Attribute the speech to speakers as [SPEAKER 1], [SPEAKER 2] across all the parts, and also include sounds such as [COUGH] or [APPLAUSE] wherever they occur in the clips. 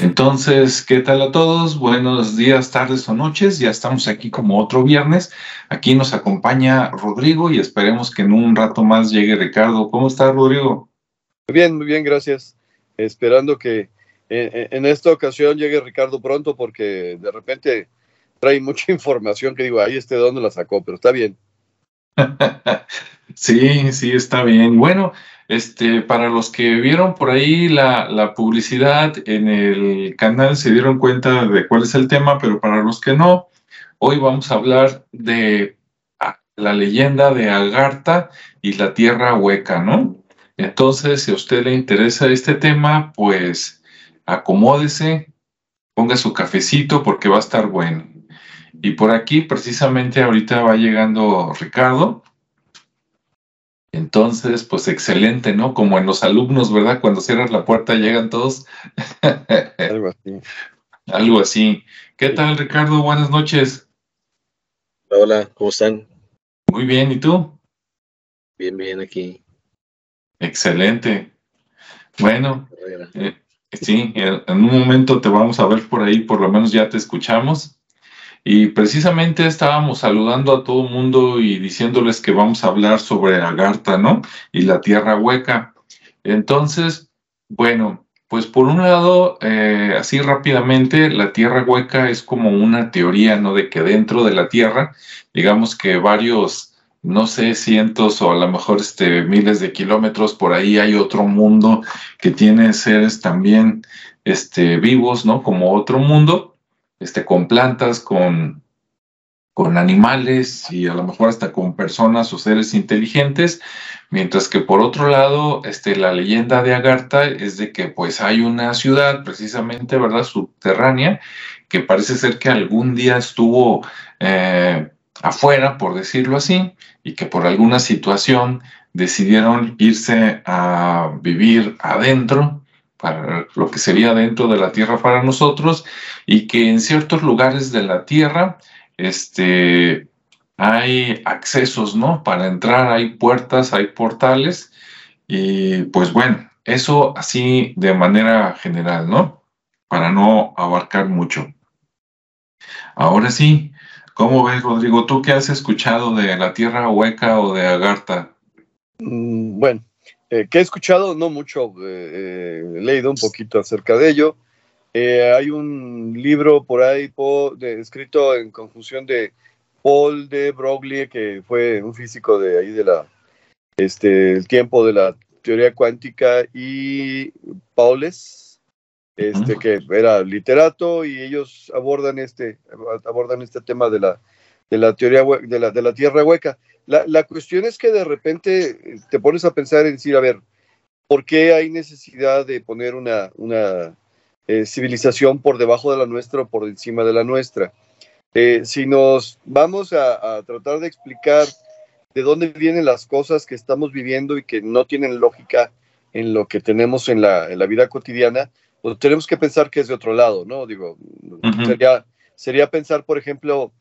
[SPEAKER 1] Entonces, ¿qué tal a todos? Buenos días, tardes o noches. Ya estamos aquí como otro viernes. Aquí nos acompaña Rodrigo y esperemos que en un rato más llegue Ricardo. ¿Cómo está, Rodrigo?
[SPEAKER 2] Muy bien, muy bien, gracias. Esperando que en esta ocasión llegue Ricardo pronto porque de repente trae mucha [LAUGHS] información que digo, ahí este de dónde la sacó, pero está bien. [LAUGHS]
[SPEAKER 1] sí, sí, está bien. Bueno, este, para los que vieron por ahí la, publicidad en el canal se dieron cuenta de cuál es el tema, pero para los que no, hoy vamos a hablar de ah, la leyenda de Agartha y la tierra hueca, ¿no? Entonces, si a usted le interesa este tema, pues acomódese, ponga su cafecito porque va a estar bueno. Y por aquí, precisamente ahorita va llegando Ricardo. Entonces, pues excelente, ¿no? Como en los alumnos, ¿verdad? Cuando cierras la puerta llegan todos. [LAUGHS]
[SPEAKER 2] Algo así.
[SPEAKER 1] Algo así. ¿Qué tal, Ricardo? Buenas noches.
[SPEAKER 3] Hola, ¿cómo están?
[SPEAKER 1] Muy bien, ¿y tú?
[SPEAKER 3] Bien, bien, aquí.
[SPEAKER 1] Excelente. Bueno, eh, sí, en un momento te vamos a ver por ahí, por lo menos ya te escuchamos. Y precisamente estábamos saludando a todo el mundo y diciéndoles que vamos a hablar sobre Agartha, ¿no? Y la tierra hueca. Entonces, bueno, pues por un lado, eh, así rápidamente, la tierra hueca es como una teoría, ¿no? De que dentro de la tierra, digamos que varios, no sé, cientos o a lo mejor este, miles de kilómetros por ahí hay otro mundo que tiene seres también este, vivos, ¿no? Como otro mundo este, con plantas, con, con animales y a lo mejor hasta con personas o seres inteligentes, mientras que por otro lado, este, la leyenda de Agartha es de que pues hay una ciudad precisamente, ¿verdad?, subterránea, que parece ser que algún día estuvo eh, afuera, por decirlo así, y que por alguna situación decidieron irse a vivir adentro para lo que sería dentro de la tierra para nosotros y que en ciertos lugares de la tierra este, hay accesos, ¿no? Para entrar hay puertas, hay portales y pues bueno, eso así de manera general, ¿no? Para no abarcar mucho. Ahora sí, ¿cómo ves, Rodrigo? ¿Tú qué has escuchado de la tierra hueca o de Agartha?
[SPEAKER 2] Mm, bueno, eh, que he escuchado, no mucho, eh, eh, he leído un poquito acerca de ello. hay un libro por ahí escrito en conjunción de Paul de Broglie, que fue un físico de ahí de la, este, el tiempo de la teoría cuántica, y Paules, este, que era literato, y ellos abordan este, abordan este tema de la, de la teoría de la, de la tierra hueca. La, cuestión es que de repente eh, te pones a pensar en decir, a ver, ¿por qué hay necesidad de poner una, una eh, civilización por debajo de la nuestra o por encima de la nuestra? Eh, si nos vamos a, tratar de explicar de dónde vienen las cosas que estamos viviendo y que no tienen lógica en lo que tenemos en la, en la vida cotidiana, pues tenemos que pensar que es de otro lado, ¿no? Digo, sería, sería pensar, por ejemplo,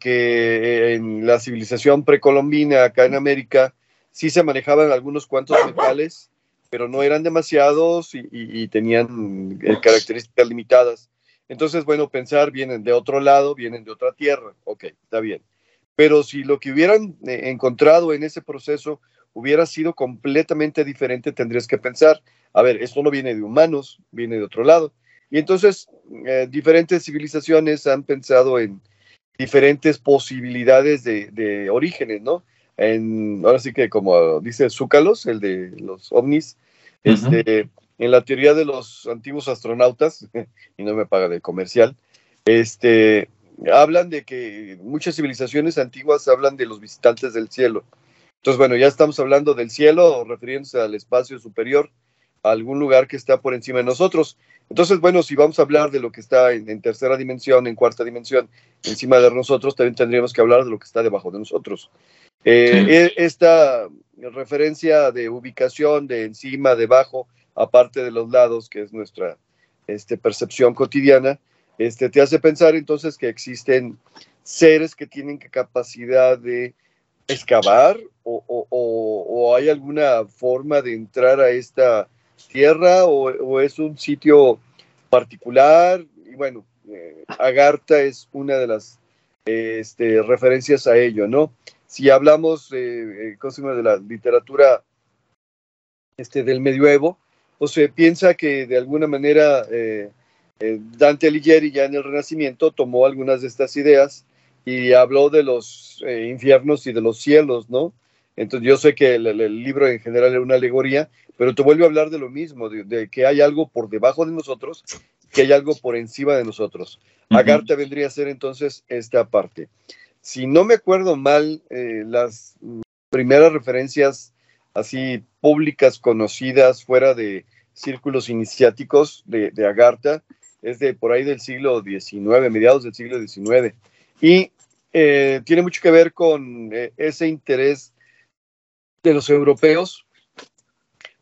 [SPEAKER 2] que, en la civilización precolombina acá en América sí se manejaban algunos cuantos metales, pero no eran demasiados y, tenían eh, características limitadas. Entonces, bueno, pensar vienen de otro lado, vienen de otra tierra, ok, está bien. Pero si lo que hubieran eh, encontrado en ese proceso hubiera sido completamente diferente, tendrías que pensar, a ver, esto no viene de humanos, viene de otro lado. Y entonces, eh, diferentes civilizaciones han pensado en, diferentes posibilidades de, orígenes, ¿no? En, ahora sí que como dice Zúcalos, el de los ovnis, este, en la teoría de los antiguos astronautas, [LAUGHS] y no me paga de comercial, este, hablan de que muchas civilizaciones antiguas hablan de los visitantes del cielo. Entonces, bueno, ya estamos hablando del cielo, refiriéndose al espacio superior, a algún lugar que está por encima de nosotros. Entonces, bueno, si vamos a hablar de lo que está en, tercera dimensión, en cuarta dimensión, encima de nosotros, también tendríamos que hablar de lo que está debajo de nosotros. Eh, e, esta referencia de ubicación de encima, debajo, aparte de los lados, que es nuestra este, percepción cotidiana, este, te hace pensar entonces que existen seres que tienen capacidad de excavar o, o hay alguna forma de entrar a esta tierra o, es un sitio particular. Y bueno, eh, Agartha es una de las este, referencias a ello, ¿no? Si hablamos eh, de la literatura este, del medioevo, pues se piensa que de alguna manera eh, eh, Dante Alighieri ya en el Renacimiento tomó algunas de estas ideas y habló de los eh, infiernos y de los cielos, ¿no? Entonces yo sé que el, libro en general era una alegoría, pero te vuelve a hablar de lo mismo, de, que hay algo por debajo de nosotros, que hay algo por encima de nosotros. Agartha vendría a ser entonces esta parte. Si no me acuerdo mal, las primeras referencias así públicas conocidas fuera de círculos iniciáticos de, de Agartha, es de por ahí del siglo XIX, mediados del siglo XIX, y eh, tiene mucho que ver con eh, ese interés de los europeos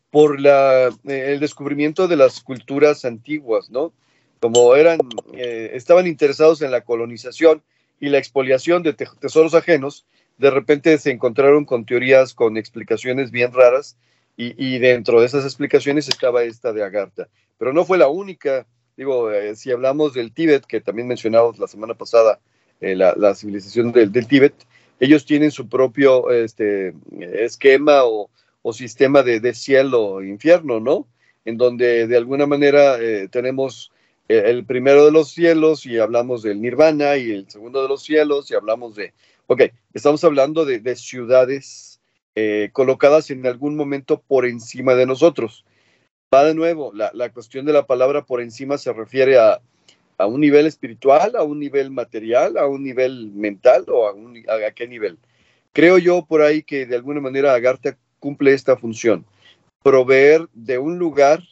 [SPEAKER 2] por la, eh, el descubrimiento de las culturas antiguas, ¿no? Como eran, estaban interesados en la colonización y la expoliación de tesoros ajenos, de repente se encontraron con teorías con explicaciones bien raras y, dentro de esas explicaciones estaba esta de Agartha. Pero no fue la única. Digo, eh, si hablamos del Tíbet, que también mencionamos la semana pasada, eh, la, civilización del, Tíbet, ellos tienen su propio este, esquema o, sistema de, cielo e infierno, ¿no? En donde de alguna manera eh, tenemos el primero de los cielos y hablamos del nirvana y el segundo de los cielos y hablamos de... Ok, estamos hablando de, de ciudades eh, colocadas en algún momento por encima de nosotros. Va de nuevo, la, cuestión de la palabra por encima se refiere a, un nivel espiritual, a un nivel material, a un nivel mental o a, a, qué nivel. Creo yo por ahí que de alguna manera Agartha cumple esta función, proveer de un lugar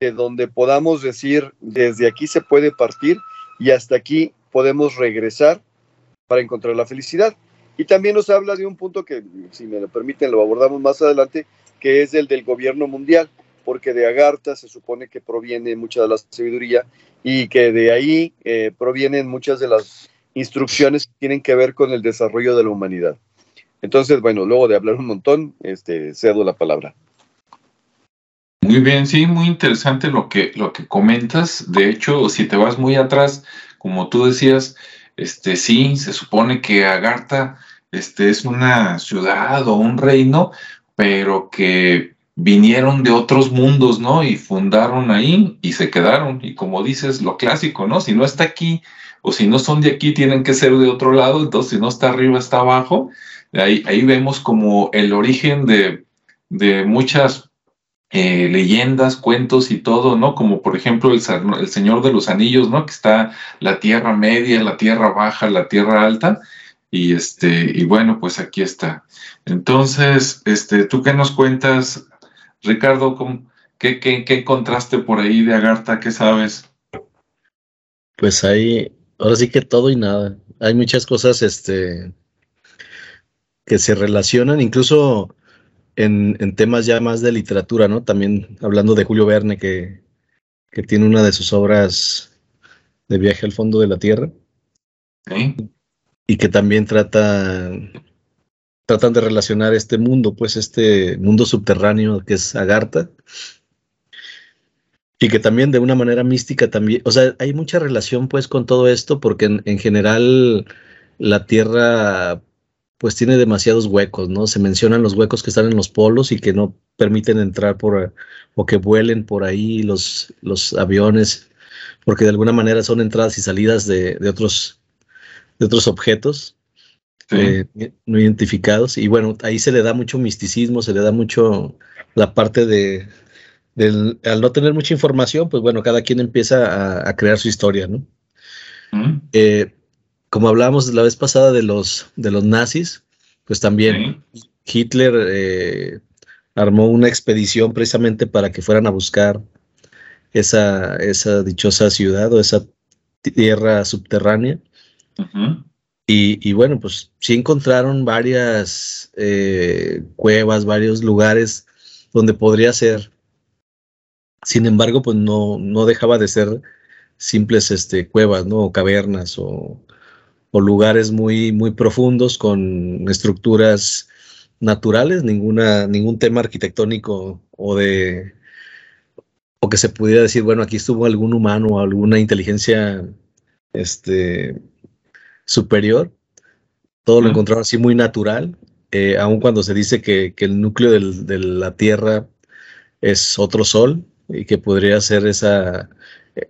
[SPEAKER 2] de donde podamos decir desde aquí se puede partir y hasta aquí podemos regresar para encontrar la felicidad. Y también nos habla de un punto que, si me lo permiten, lo abordamos más adelante, que es el del gobierno mundial, porque de Agartha se supone que proviene mucha de la sabiduría y que de ahí eh, provienen muchas de las instrucciones que tienen que ver con el desarrollo de la humanidad. Entonces, bueno, luego de hablar un montón, este, cedo la palabra.
[SPEAKER 1] Muy bien, sí, muy interesante lo que, lo que comentas. De hecho, si te vas muy atrás, como tú decías, este, sí, se supone que Agartha este, es una ciudad o un reino, pero que vinieron de otros mundos, ¿no? Y fundaron ahí y se quedaron. Y como dices, lo clásico, ¿no? Si no está aquí o si no son de aquí, tienen que ser de otro lado. Entonces, si no está arriba, está abajo. Ahí, ahí vemos como el origen de, de muchas eh, leyendas, cuentos y todo, ¿no? Como por ejemplo el, el, Señor de los Anillos, ¿no? Que está la Tierra Media, la Tierra Baja, la Tierra Alta. Y este, y bueno, pues aquí está. Entonces, este, ¿tú qué nos cuentas, Ricardo? ¿Qué, qué, qué encontraste por ahí de Agartha? ¿Qué sabes?
[SPEAKER 4] Pues ahí, ahora sí que todo y nada. Hay muchas cosas, este, que se relacionan, incluso en, temas ya más de literatura, ¿no? También hablando de Julio Verne, que, tiene una de sus obras de viaje al fondo de la Tierra. Y que también trata, tratan de relacionar este mundo, pues este mundo subterráneo que es Agartha. Y que también de una manera mística también, o sea, hay mucha relación pues con todo esto porque en general la Tierra pues tiene demasiados huecos, ¿no? Se mencionan los huecos que están en los polos y que no permiten entrar por o que vuelen por ahí los, los aviones, porque de alguna manera son entradas y salidas de, otros, de otros objetos eh, no identificados. Y bueno, ahí se le da mucho misticismo, se le da mucho la parte de, al no tener mucha información, pues bueno, cada quien empieza a, crear su historia, ¿no? como hablábamos la vez pasada de los, de los nazis, pues también Hitler eh, armó una expedición precisamente para que fueran a buscar esa, esa dichosa ciudad o esa tierra subterránea. Y, bueno, pues sí encontraron varias eh, cuevas, varios lugares donde podría ser. Sin embargo, pues no, no dejaba de ser simples este, cuevas, ¿no? O cavernas o, lugares muy, muy profundos con estructuras naturales, ninguna, ningún tema arquitectónico o de, o que se pudiera decir, bueno, aquí estuvo algún humano o alguna inteligencia este, superior. Todo lo encontraron así muy natural, eh, aun cuando se dice que, el núcleo de la Tierra es otro sol y que podría ser esa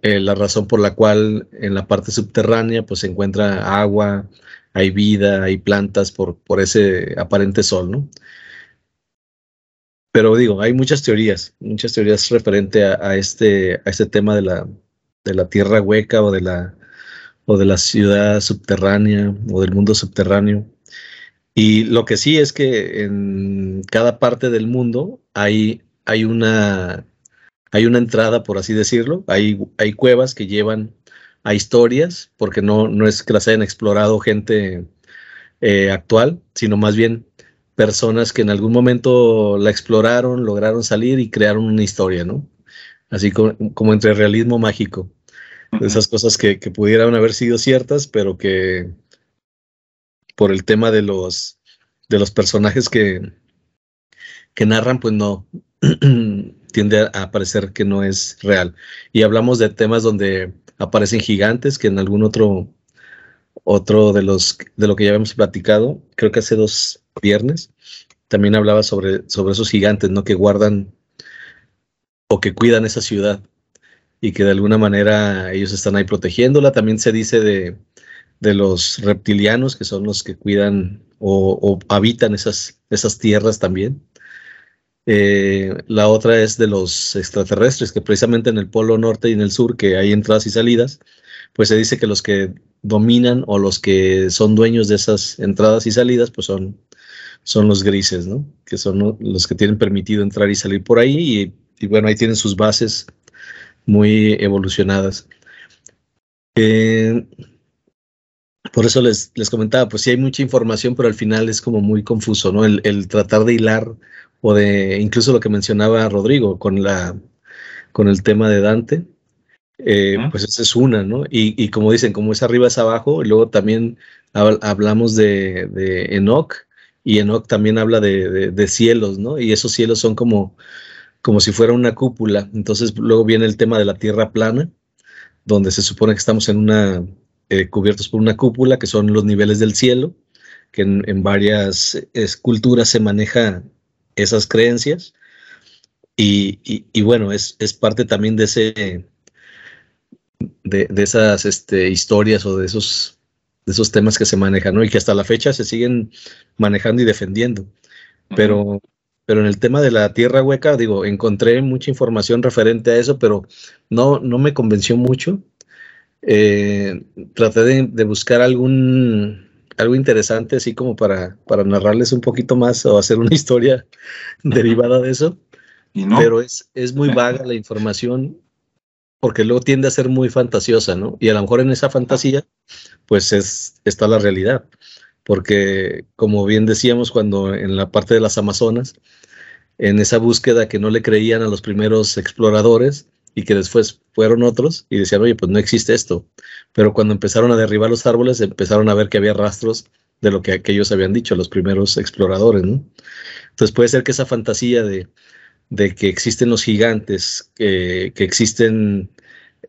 [SPEAKER 4] eh, la razón por la cual en la parte subterránea pues se encuentra agua, hay vida, hay plantas por, por ese aparente sol, ¿no? Pero digo, hay muchas teorías, muchas teorías referente a, este, a este tema de la, de la tierra hueca o de la, o de la ciudad subterránea o del mundo subterráneo. Y lo que sí es que en cada parte del mundo hay, hay, una, hay una entrada, por así decirlo, hay, hay cuevas que llevan a historias, porque no, no es que las hayan explorado gente eh, actual, sino más bien personas que en algún momento la exploraron, lograron salir y crearon una historia, ¿no? Así como, entre realismo mágico. Esas cosas que, pudieran haber sido ciertas, pero que por el tema de los, de los personajes que, que narran, pues no, [CLEARS THROAT] tiende a parecer que no es real. Y hablamos de temas donde aparecen gigantes, que en algún otro, otro de los de lo que ya habíamos platicado, creo que hace dos viernes, también hablaba sobre, sobre esos gigantes, ¿no? Que guardan o que cuidan esa ciudad y que de alguna manera ellos están ahí protegiéndola. También se dice de, los reptilianos, que son los que cuidan o, habitan esas, esas tierras también. Eh, la otra es de los extraterrestres, que precisamente en el polo norte y en el sur, que hay entradas y salidas, pues se dice que los que dominan o los que son dueños de esas entradas y salidas, pues son son los grises, ¿no? Que son los que tienen permitido entrar y salir por ahí y, bueno, ahí tienen sus bases muy evolucionadas. Eh, por eso les, les, comentaba, pues sí hay mucha información, pero al final es como muy confuso, ¿no? El, tratar de hilar o de, incluso lo que mencionaba Rodrigo con la, con el tema de Dante, eh, pues esa es una, ¿no? Y, como dicen, como es arriba es abajo, y luego también hablamos de, de Enoch, y Enoch también habla de, cielos, ¿no? Y esos cielos son como, como si fuera una cúpula. Entonces luego viene el tema de la tierra plana, donde se supone que estamos en una, eh, cubiertos por una cúpula, que son los niveles del cielo, que en, varias esculturas se maneja esas creencias. Y, bueno, es, es, parte también de ese de, de esas este, historias o de esos de esos temas que se manejan, ¿no? Y que hasta la fecha se siguen manejando y defendiendo. Pero, pero en el tema de la tierra hueca, digo, encontré mucha información referente a eso, pero no, no me convenció mucho. Eh, traté de, buscar algún algo interesante, así como para, para narrarles un poquito más o hacer una [LAUGHS] historia derivada de eso. [LAUGHS] Pero es, es muy [LAUGHS] vaga la información porque luego tiende a ser muy fantasiosa, ¿no? Y a lo mejor en esa fantasía, pues es, está la realidad, porque como bien decíamos cuando en la parte de las Amazonas, en esa búsqueda que no le creían a los primeros exploradores y que después fueron otros y decían, oye, pues no existe esto. Pero cuando empezaron a derribar los árboles, empezaron a ver que había rastros de lo que aquellos habían dicho, los primeros exploradores. Entonces puede ser que esa fantasía de, de que existen los gigantes, que existen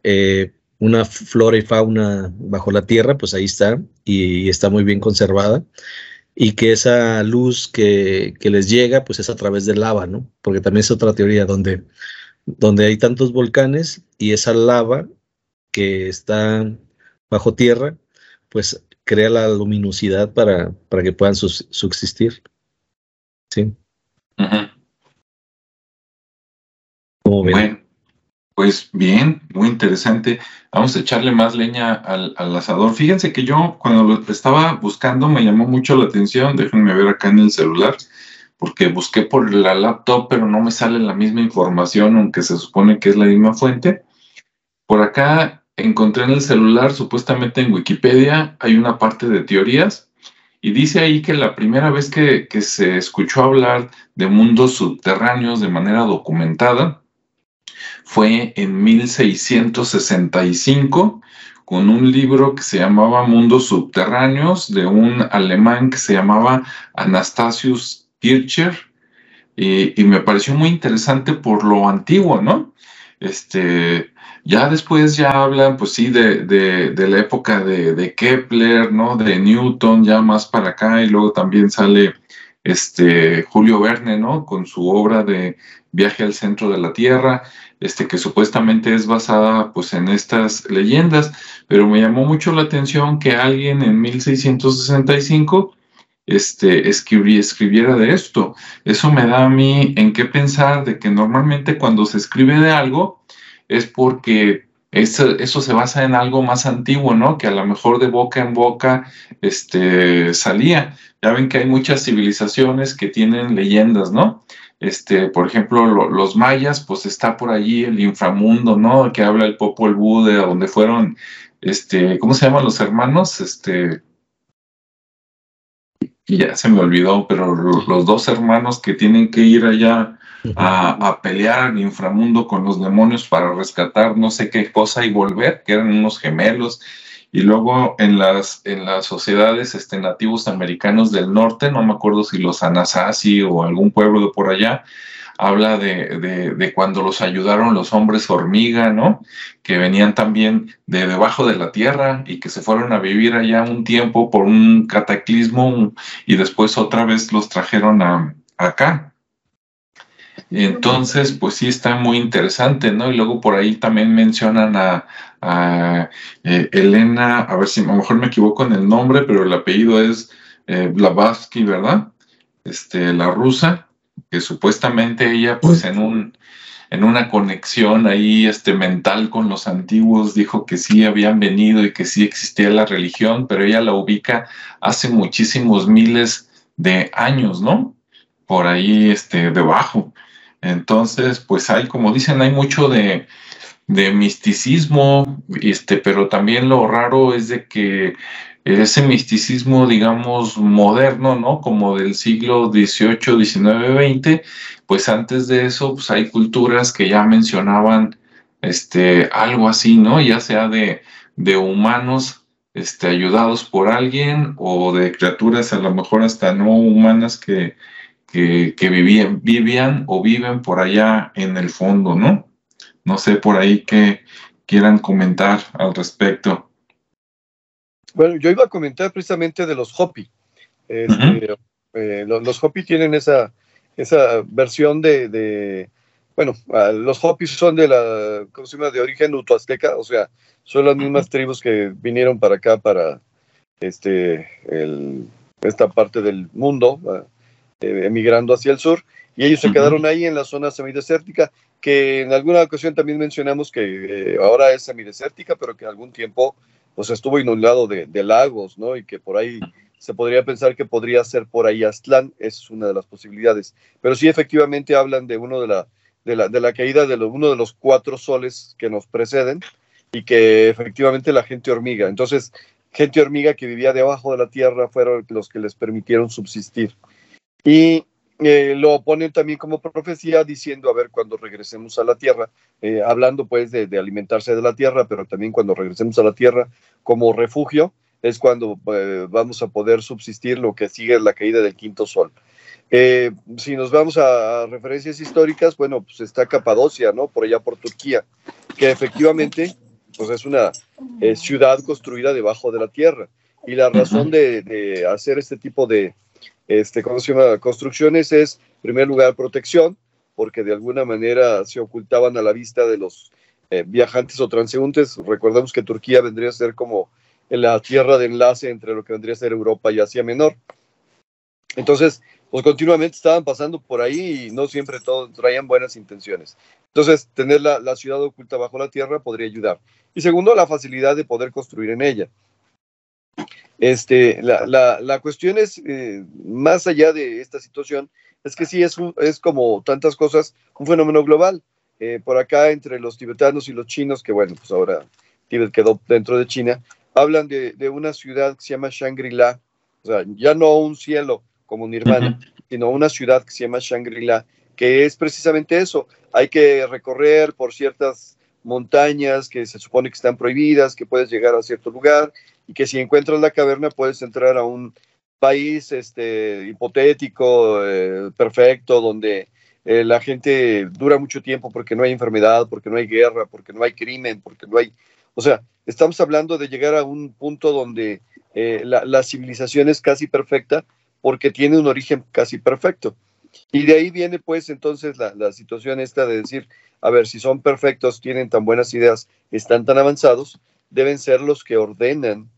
[SPEAKER 4] eh, una flora y fauna bajo la tierra, pues ahí está y, está muy bien conservada. Y que esa luz que, les llega, pues es a través del lava, ¿no? Porque también es otra teoría donde, donde hay tantos volcanes y esa lava que está bajo tierra, pues crea la luminosidad para, para que puedan subsistir. Sí.
[SPEAKER 1] Bueno, pues bien, muy interesante. Vamos a echarle más leña al, asador. Fíjense que yo cuando lo estaba buscando me llamó mucho la atención. Déjenme ver acá en el celular, porque busqué por la laptop, pero no me sale la misma información, aunque se supone que es la misma fuente. Por acá encontré en el celular, supuestamente en Wikipedia, hay una parte de teorías y dice ahí que la primera vez que, que se escuchó hablar de mundos subterráneos de manera documentada, fue en 1665 con un libro que se llamaba Mundos Subterráneos de un alemán que se llamaba Anastasius Kircher y, me pareció muy interesante por lo antiguo, ¿no? Este, ya después ya hablan, pues sí, de, de, la época de, de, Kepler, ¿no? De Newton, ya más para acá, y luego también sale este Julio Verne, ¿no? Con su obra de Viaje al centro de la Tierra, este, que supuestamente es basada pues en estas leyendas, pero me llamó mucho la atención que alguien en 1665 este, escribiera de esto. Eso me da a mí en qué pensar de que normalmente cuando se escribe de algo es porque eso, eso, se basa en algo más antiguo, ¿no? Que a lo mejor de boca en boca este, salía. Ya ven que hay muchas civilizaciones que tienen leyendas, ¿no? Este, por ejemplo, los mayas, pues está por allí el inframundo, ¿no? Que habla el Popol Vuh, de donde fueron, este, ¿cómo se llaman los hermanos? Este, ya se me olvidó, pero los dos hermanos que tienen que ir allá a, pelear al inframundo con los demonios para rescatar no sé qué cosa y volver, que eran unos gemelos. Y luego en las, en las sociedades este, nativos americanos del norte, no me acuerdo si los Anasazi o algún pueblo de por allá, habla de, de, cuando los ayudaron los hombres hormiga, ¿no? Que venían también de debajo de la tierra y que se fueron a vivir allá un tiempo por un cataclismo y después otra vez los trajeron a, acá. Entonces, pues sí está muy interesante, ¿no? Y luego por ahí también mencionan a, eh, Elena, a ver si a lo mejor me equivoco en el nombre, pero el apellido es eh, Blavatsky, ¿verdad? Este, la rusa, que supuestamente ella, pues en un en una conexión ahí este mental con los antiguos dijo que sí habían venido y que sí existía la religión, pero ella la ubica hace muchísimos miles de años, ¿no? Por ahí este debajo. Entonces, pues hay, como dicen, hay mucho de, de misticismo, este, pero también lo raro es de que ese misticismo, digamos, moderno, ¿no? Como del siglo XVIII, XIX, XX, pues antes de eso, pues hay culturas que ya mencionaban este, algo así, ¿no? Ya sea de, de humanos este, ayudados por alguien o de criaturas a lo mejor hasta no humanas que, que, vivían, vivían o viven por allá en el fondo, ¿no? No sé por ahí que quieran comentar al respecto.
[SPEAKER 2] Bueno, yo iba a comentar precisamente de los Hopi. Este, eh, los, Hopi tienen esa, esa versión de, bueno, los Hopi son de la, ¿cómo se llama? De origen utoazteca, o sea, son las mismas tribus que vinieron para acá, para este, esta parte del mundo, eh, emigrando hacia el sur, y ellos se quedaron ahí en la zona semidesértica, que en alguna ocasión también mencionamos que eh, ahora es semidesértica, pero que algún tiempo pues estuvo inundado de, de, lagos, ¿no? Y que por ahí se podría pensar que podría ser por ahí Aztlán, es una de las posibilidades. Pero sí, efectivamente hablan de uno de la, de la, de la caída de uno de los cuatro soles que nos preceden y que efectivamente la gente hormiga. Entonces, gente hormiga que vivía debajo de la tierra fueron los que les permitieron subsistir. Y eh, lo ponen también como profecía diciendo, a ver, cuando regresemos a la tierra, eh, hablando pues de, alimentarse de la tierra, pero también cuando regresemos a la tierra como refugio, es cuando eh, vamos a poder subsistir lo que sigue la caída del quinto sol. si nos vamos a, referencias históricas, bueno, pues está Capadocia, ¿no? Por allá por Turquía, que efectivamente pues es una ciudad construida debajo de la tierra. Y la razón de hacer este tipo de, este, ¿cómo se llama? Construcciones es, en primer lugar, protección, porque de alguna manera se ocultaban a la vista de los eh, viajantes o transeúntes. Recordemos que Turquía vendría a ser como la tierra de enlace entre lo que vendría a ser Europa y Asia Menor. Entonces, pues continuamente estaban pasando por ahí y no siempre todos traían buenas intenciones. Entonces, tener la, la ciudad oculta bajo la tierra podría ayudar. Y segundo, la facilidad de poder construir en ella. Este, la, la, la cuestión es, eh, más allá de esta situación, es que sí es, es como tantas cosas, un fenómeno global. Eh, por acá, entre los tibetanos y los chinos, que bueno, pues ahora Tibet quedó dentro de China, hablan de, de una ciudad que se llama Shangri-La, o sea, ya no un cielo como Nirvana, sino una ciudad que se llama Shangri-La, que es precisamente eso. Hay que recorrer por ciertas montañas que se supone que están prohibidas, que puedes llegar a cierto lugar y que si encuentras la caverna puedes entrar a un país este, hipotético, eh, perfecto, donde eh, la gente dura mucho tiempo porque no hay enfermedad, porque no hay guerra, porque no hay crimen, porque no hay... O sea, estamos hablando de llegar a un punto donde eh, la, civilización es casi perfecta porque tiene un origen casi perfecto. Y de ahí viene pues entonces la, la, situación esta de decir, a ver, si son perfectos, tienen tan buenas ideas, están tan avanzados, deben ser los que ordenan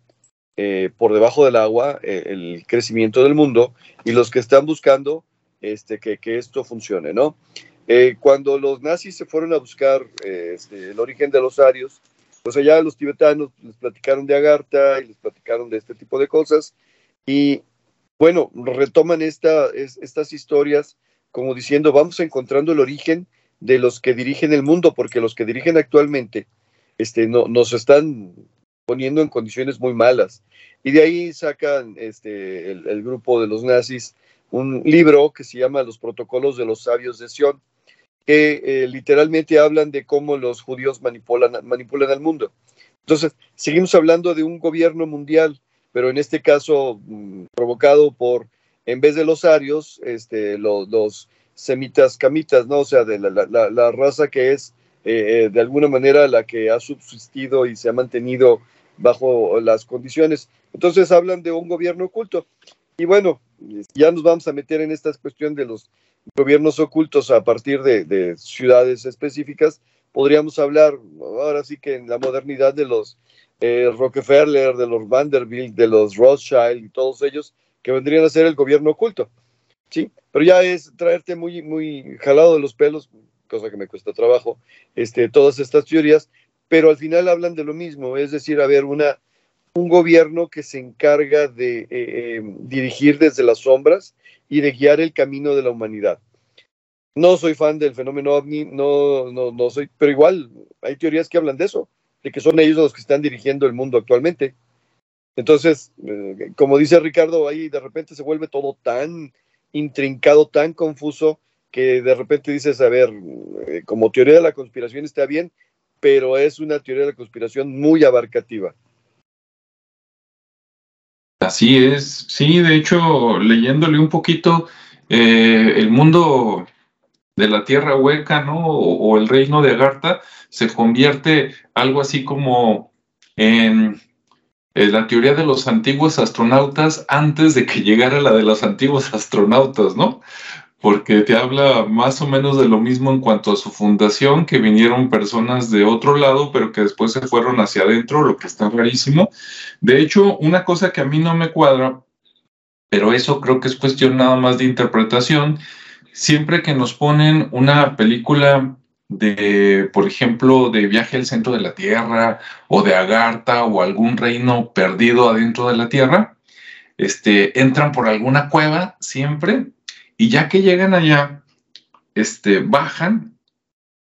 [SPEAKER 2] eh, por debajo del agua el crecimiento del mundo y los que están buscando este, que, esto funcione, ¿no? Eh, cuando los nazis se fueron a buscar eh, este, el origen de los arios, pues allá los tibetanos les platicaron de Agartha y les platicaron de este tipo de cosas. Y bueno, retoman esta, estas historias como diciendo, vamos encontrando el origen de los que dirigen el mundo, porque los que dirigen actualmente este, no, nos están poniendo en condiciones muy malas. Y de ahí sacan este, el grupo de los nazis un libro que se llama Los Protocolos de los Sabios de Sion, que eh, literalmente hablan de cómo los judíos manipulan, manipulan al mundo. Entonces, seguimos hablando de un gobierno mundial, pero en este caso mm, provocado por, en vez de los arios, este, los, semitas camitas, ¿no? O sea, de la, raza que es eh, de alguna manera la que ha subsistido y se ha mantenido bajo las condiciones. Entonces hablan de un gobierno oculto. Y bueno, ya nos vamos a meter en esta cuestión de los gobiernos ocultos a partir de, ciudades específicas. Podríamos hablar ahora sí que en la modernidad de los eh, Rockefeller, de los Vanderbilt, de los Rothschild y todos ellos que vendrían a ser el gobierno oculto. Sí, pero ya es traerte muy, muy jalado de los pelos, cosa que me cuesta trabajo, este, todas estas teorías, pero al final hablan de lo mismo, es decir, a ver, una, un gobierno que se encarga de eh, eh, dirigir desde las sombras y de guiar el camino de la humanidad. No soy fan del fenómeno ovni, no, no, no soy, pero igual hay teorías que hablan de eso, de que son ellos los que están dirigiendo el mundo actualmente. Entonces, eh, como dice Ricardo, ahí de repente se vuelve todo tan intrincado, tan confuso, que de repente dices, a ver, como teoría de la conspiración está bien, pero es una teoría de la conspiración muy abarcativa.
[SPEAKER 1] Así es, sí, de hecho, leyéndole un poquito, eh, el mundo de la tierra hueca, ¿no? O, el reino de Agartha se convierte algo así como en, en la teoría de los antiguos astronautas antes de que llegara la de los antiguos [LAUGHS] astronautas, ¿no? Porque te habla más o menos de lo mismo en cuanto a su fundación, que vinieron personas de otro lado, pero que después se fueron hacia adentro, lo que está rarísimo. De hecho, una cosa que a mí no me cuadra, pero eso creo que es cuestión nada más de interpretación, siempre que nos ponen una película de, por ejemplo, de viaje al centro de la Tierra o de Agartha o algún reino perdido adentro de la Tierra, este, entran por alguna cueva siempre y ya que llegan allá, este, bajan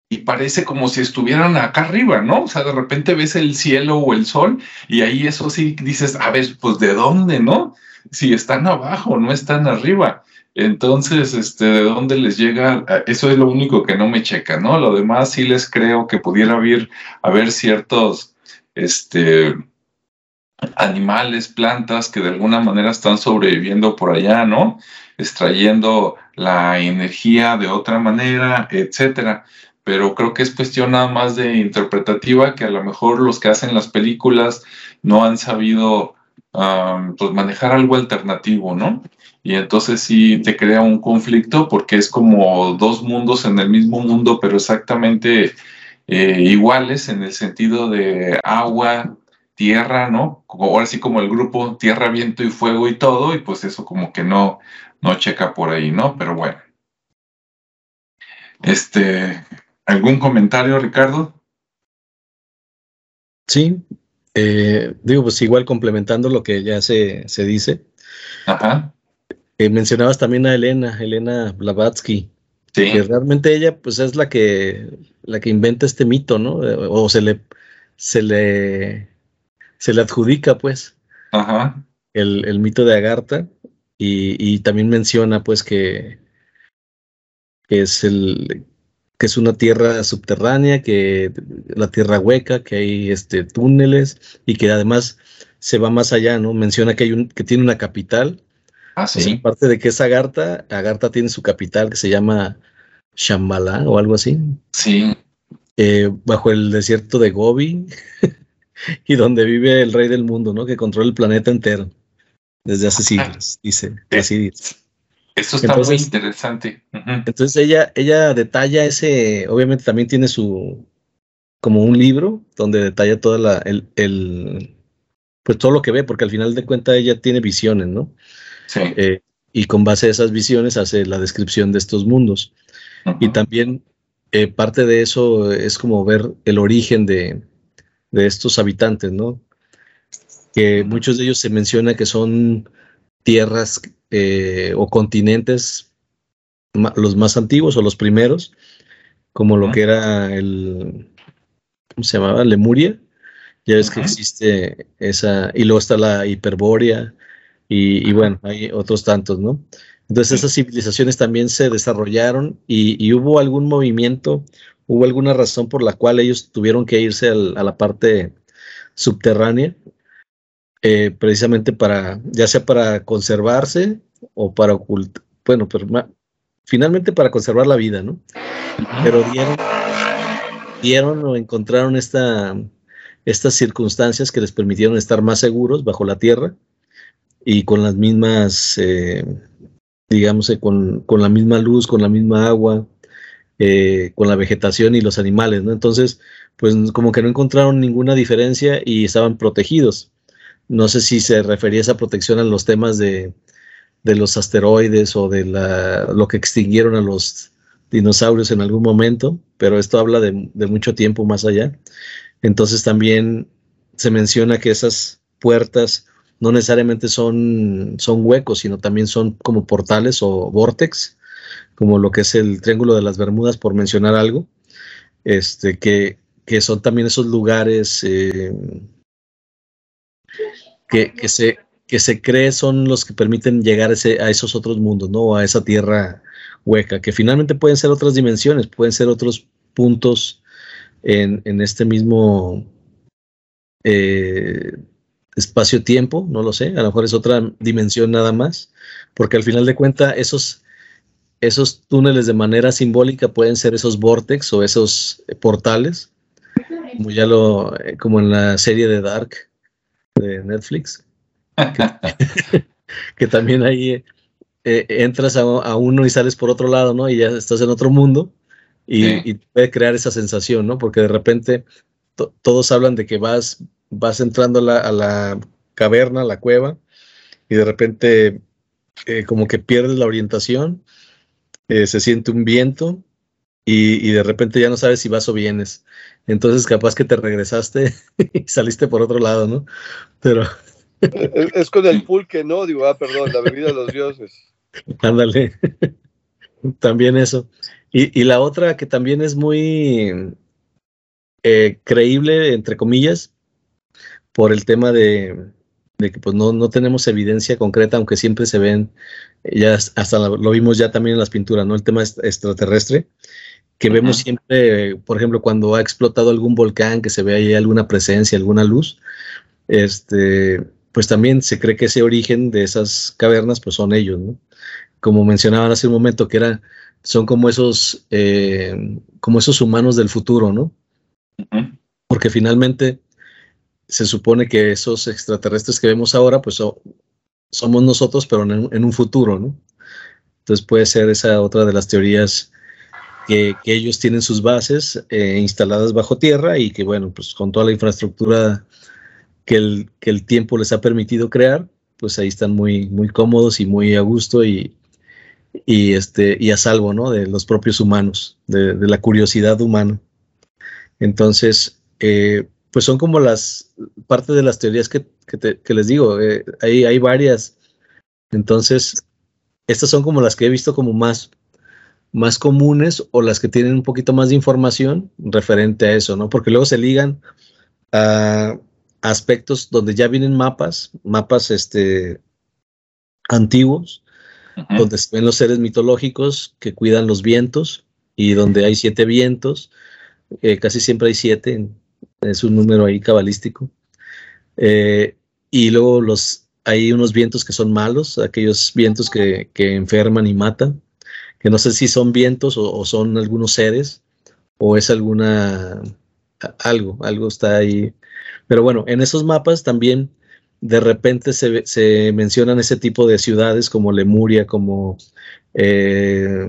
[SPEAKER 1] y parece como si estuvieran acá arriba, ¿no? O sea, de repente ves el cielo o el sol y ahí eso sí dices, a ver, pues de dónde, ¿no? Si están abajo, no están arriba. Entonces, este, ¿de dónde les llega? Eso es lo único que no me checa, ¿no? Lo demás sí les creo que pudiera haber, haber ciertos, este, animales, plantas que de alguna manera están sobreviviendo por allá, ¿no? extrayendo la energía de otra manera, etcétera. Pero creo que es cuestión nada más de interpretativa que a lo mejor los que hacen las películas no han sabido pues manejar algo alternativo, ¿no? Y entonces sí te crea un conflicto porque es como dos mundos en el mismo mundo, pero exactamente eh, iguales en el sentido de agua, tierra, ¿no? Ahora sí como el grupo tierra, viento y fuego y todo, y pues eso como que no, no checa por ahí, ¿no? Pero bueno. Este, ¿algún comentario, Ricardo?
[SPEAKER 4] Sí, eh, digo, pues igual complementando lo que ya se, se dice. Ajá. Eh, mencionabas también a Elena, Elena Blavatsky. Sí. Que realmente ella, pues es la que, la que inventa este mito, ¿no? O se le, se le, se le adjudica, pues. Ajá. El, el mito de Agartha. Y, también menciona pues que, es el que es una tierra subterránea, que la tierra hueca, que hay este túneles y que además se va más allá, ¿no? Menciona que hay un que tiene una capital. Ah, sí. aparte de que es Agartha, Agartha tiene su capital que se llama Shambhala o algo así.
[SPEAKER 1] Sí.
[SPEAKER 4] Eh, bajo el desierto de Gobi [LAUGHS] y donde vive el rey del mundo, ¿no? Que controla el planeta entero desde hace siglos, dice. Así dice.
[SPEAKER 1] Eso está muy interesante.
[SPEAKER 4] Entonces ella, ella detalla ese, obviamente también tiene su, como un libro donde detalla toda la, el, el, pues todo lo que ve, porque al final de cuentas ella tiene visiones, ¿no?
[SPEAKER 1] Sí.
[SPEAKER 4] Eh, y con base a esas visiones hace la descripción de estos mundos. Y también eh, parte de eso es como ver el origen de, de estos habitantes, ¿no? Que muchos de ellos se menciona que son tierras eh, o continentes los más antiguos o los primeros, como lo que era el, ¿cómo se llamaba? Lemuria. Ya ves que existe esa, y luego está la Hiperbórea, y, bueno, hay otros tantos, ¿no? Entonces esas civilizaciones también se desarrollaron y, hubo algún movimiento, hubo alguna razón por la cual ellos tuvieron que irse a la parte subterránea eh, precisamente para, ya sea para conservarse o para ocultar, bueno, pero finalmente para conservar la vida, ¿no? Pero dieron, dieron o encontraron esta, estas circunstancias que les permitieron estar más seguros bajo la tierra y con las mismas, eh, digamos, eh, con, la misma luz, con la misma agua, con la vegetación y los animales. Entonces, pues como que no encontraron ninguna diferencia y estaban protegidos. No sé si se refería esa protección a los temas de, los asteroides o de lo que extinguieron a los dinosaurios en algún momento, pero esto habla de, mucho tiempo más allá. Entonces también se menciona que esas puertas no necesariamente son, son huecos, sino también son como portales o vortex, como lo que es el Triángulo de las Bermudas, por mencionar algo, este, que, son también esos lugares eh, que, se, que se cree son los que permiten llegar a, ese, a esos otros mundos, ¿no? A esa tierra hueca, que finalmente pueden ser otras dimensiones, pueden ser otros puntos en, este mismo eh, espacio-tiempo, no lo sé, a lo mejor es otra dimensión nada más, porque al final de cuentas esos, esos túneles de manera simbólica pueden ser esos vortex o esos portales, como ya lo, eh, como en la serie de Dark, de Netflix. que, [LAUGHS] [LAUGHS] también ahí eh, entras a, uno y sales por otro lado, ¿no? Y ya estás en otro mundo y, puede crear esa sensación, ¿no? Porque de repente todos hablan de que vas, vas entrando a la, caverna, a la cueva, y de repente eh, como que pierdes la orientación, eh, se siente un viento y, y, de repente ya no sabes si vas o vienes. Entonces capaz que te regresaste [LAUGHS] y saliste por otro lado, ¿no? Pero...
[SPEAKER 2] Es, con el pulque, ¿no? Digo, ah, perdón, la bebida de los dioses. [LAUGHS]
[SPEAKER 4] Ándale. también eso. Y, la otra que también es muy eh, creíble, entre comillas, por el tema de, que pues no, no, tenemos evidencia concreta, aunque siempre se ven, ya hasta lo vimos ya también en las pinturas, ¿no? El tema extraterrestre, que vemos siempre, por ejemplo, cuando ha explotado algún volcán, que se ve ahí alguna presencia, alguna luz, este, pues también se cree que ese origen de esas cavernas, pues son ellos, ¿no? Como mencionaban hace un momento, que era, son como esos, eh, como esos humanos del futuro, ¿no? Porque finalmente se supone que esos extraterrestres que vemos ahora, pues somos nosotros, pero en, un futuro, ¿no? Entonces puede ser esa otra de las teorías que, ellos tienen sus bases eh, instaladas bajo tierra y que, bueno, pues con toda la infraestructura que el, tiempo les ha permitido crear, pues ahí están muy, muy cómodos y muy a gusto y, y, este, y a salvo, ¿no? De los propios humanos, de, la curiosidad humana. Entonces, eh, pues son como las, parte de las teorías que, que, les digo, eh, hay, hay varias. Entonces, estas son como las que he visto como más más comunes o las que tienen un poquito más de información referente a eso, ¿no? Porque luego se ligan a aspectos donde ya vienen mapas, mapas este, antiguos, donde se ven los seres mitológicos que cuidan los vientos y donde hay siete vientos, eh, casi siempre hay siete, es un número ahí cabalístico. Eh, y luego los, hay unos vientos que son malos, aquellos vientos que, que enferman y matan que no sé si son vientos o, son algunos seres o es alguna algo, algo está ahí. Pero bueno, en esos mapas también de repente se, se mencionan ese tipo de ciudades como Lemuria, como eh,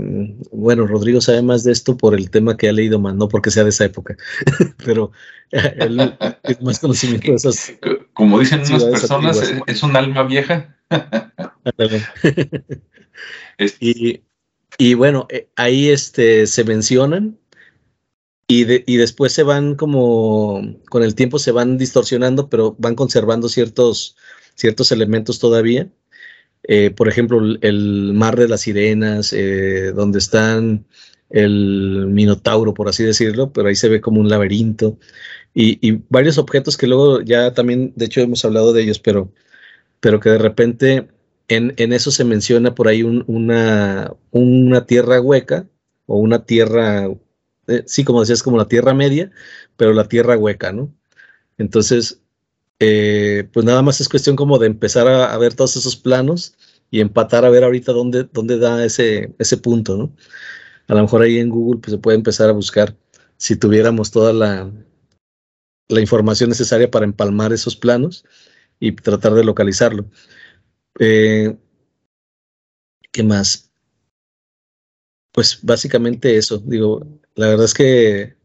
[SPEAKER 4] bueno, Rodrigo sabe más de esto por el tema que ha leído más, no porque sea de esa época, [LAUGHS] pero él es más conocimiento de esas. [LAUGHS]
[SPEAKER 1] Como dicen unas personas, es, un alma vieja. [LAUGHS]
[SPEAKER 4] y, y bueno, eh, ahí este, se mencionan y, después se van como, con el tiempo se van distorsionando, pero van conservando ciertos, ciertos elementos todavía. Eh, por ejemplo, el mar de las sirenas, eh, donde están el minotauro, por así decirlo, pero ahí se ve como un laberinto y, varios objetos que luego ya también, de hecho, hemos hablado de ellos, pero, pero que de repente en, eso se menciona por ahí una, una tierra hueca o una tierra, eh, sí, como decías, como la tierra media, pero la tierra hueca, ¿no? Entonces, eh, pues nada más es cuestión como de empezar a, ver todos esos planos y empatar a ver ahorita dónde, dónde da ese, ese punto, ¿no? A lo mejor ahí en Google pues, se puede empezar a buscar si tuviéramos toda la, la información necesaria para empalmar esos planos y tratar de localizarlo. Eh, ¿Qué más? Pues básicamente eso. Digo, la verdad es que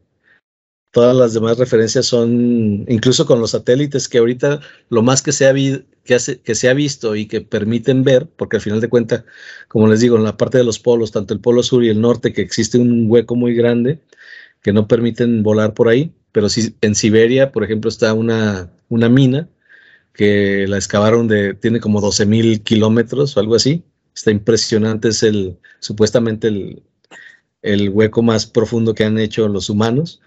[SPEAKER 4] todas las demás referencias son, incluso con los satélites, que ahorita lo más que se ha, que, que se ha visto y que permiten ver, porque al final de cuentas, como les digo, en la parte de los polos, tanto el polo sur y el norte, que existe un hueco muy grande que no permiten volar por ahí, pero sí en Siberia, por ejemplo, está una, una mina que la excavaron de, tiene como 12 mil kilómetros o algo así. Está impresionante, es el, supuestamente el, el hueco más profundo que han hecho los humanos.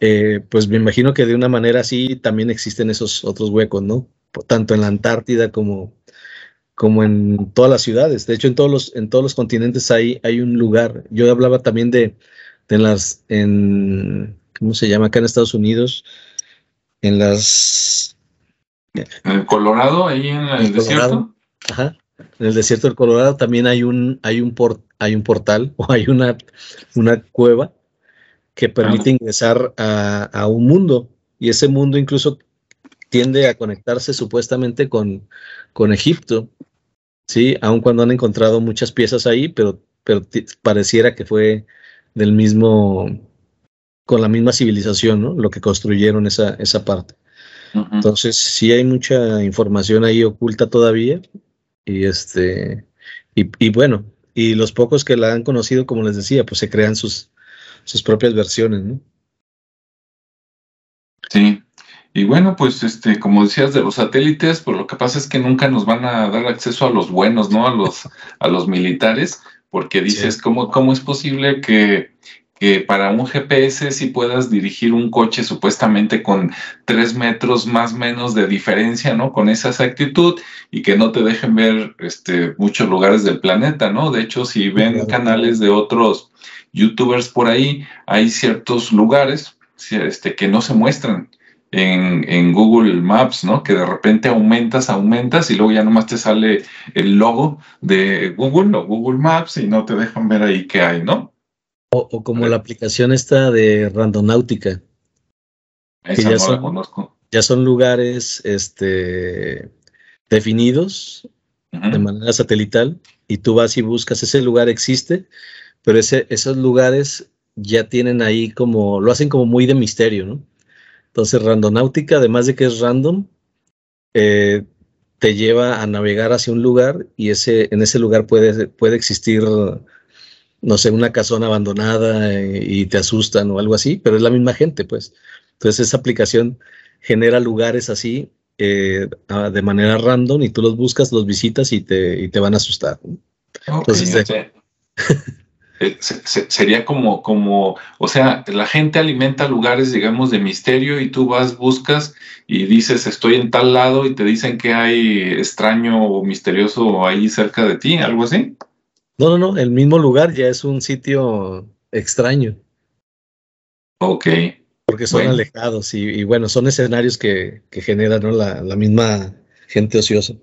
[SPEAKER 4] Eh, pues me imagino que de una manera así también existen esos otros huecos, ¿no? Tanto en la Antártida como, como en todas las ciudades. De hecho, en todos los, en todos los continentes hay, hay un lugar. Yo hablaba también de, de las, en, ¿cómo se llama acá en Estados Unidos? En las
[SPEAKER 1] en Colorado, ahí en el, desierto.
[SPEAKER 4] Ajá. En el desierto del Colorado también hay un, hay un, hay un portal [LAUGHS] o hay una, una cueva que permite ingresar a, un mundo y ese mundo incluso tiende a conectarse supuestamente con, con Egipto, ¿sí? Aun cuando han encontrado muchas piezas ahí, pero, pero pareciera que fue del mismo, con la misma civilización, ¿no? Lo que construyeron esa, esa parte. Entonces, sí hay mucha información ahí oculta todavía. Y este, y, bueno, y los pocos que la han conocido, como les decía, pues se crean sus, sus propias versiones, ¿no?
[SPEAKER 1] Sí. Y bueno, pues este, como decías de los satélites, pues lo que pasa es que nunca nos van a dar acceso a los buenos, ¿no? A los, a los militares, porque dices, ¿cómo, ¿cómo es posible que, que para un GPS si puedas dirigir un coche supuestamente con tres metros más o menos de diferencia, ¿no? Con esa exactitud y que no te dejen ver este, muchos lugares del planeta, ¿no? De hecho, si ven canales de otros youtubers por ahí, hay ciertos lugares este, que no se muestran. En, en, Google Maps, ¿no? Que de repente aumentas, aumentas y luego ya nomás te sale el logo de Google o Google Maps y no te dejan ver ahí qué hay, ¿no?
[SPEAKER 4] O, como la aplicación esta de Randonáutica.
[SPEAKER 1] que ya, son, conozco.
[SPEAKER 4] ya son lugares este, definidos de manera satelital y tú vas y buscas ese lugar existe, pero ese, esos lugares ya tienen ahí como, lo hacen como muy de misterio, ¿no? Entonces Randonáutica, además de que es random, eh, te lleva a navegar hacia un lugar y ese, en ese lugar puede, puede existir no sé, una casona abandonada eh, y te asustan o algo así, pero es la misma gente, pues. Entonces esa aplicación genera lugares así eh, de manera random y tú los buscas, los visitas y te, te van a asustar. Entonces,
[SPEAKER 1] eh, sería como, como, o sea, la gente alimenta lugares, digamos, de misterio y tú vas, buscas y dices, estoy en tal lado y te dicen que hay extraño o misterioso ahí cerca de ti, algo así.
[SPEAKER 4] No, no, no, el mismo lugar ya es un sitio extraño.
[SPEAKER 1] Ok.
[SPEAKER 4] Porque son alejados y, bueno, son escenarios que, que generan la, misma gente ociosa.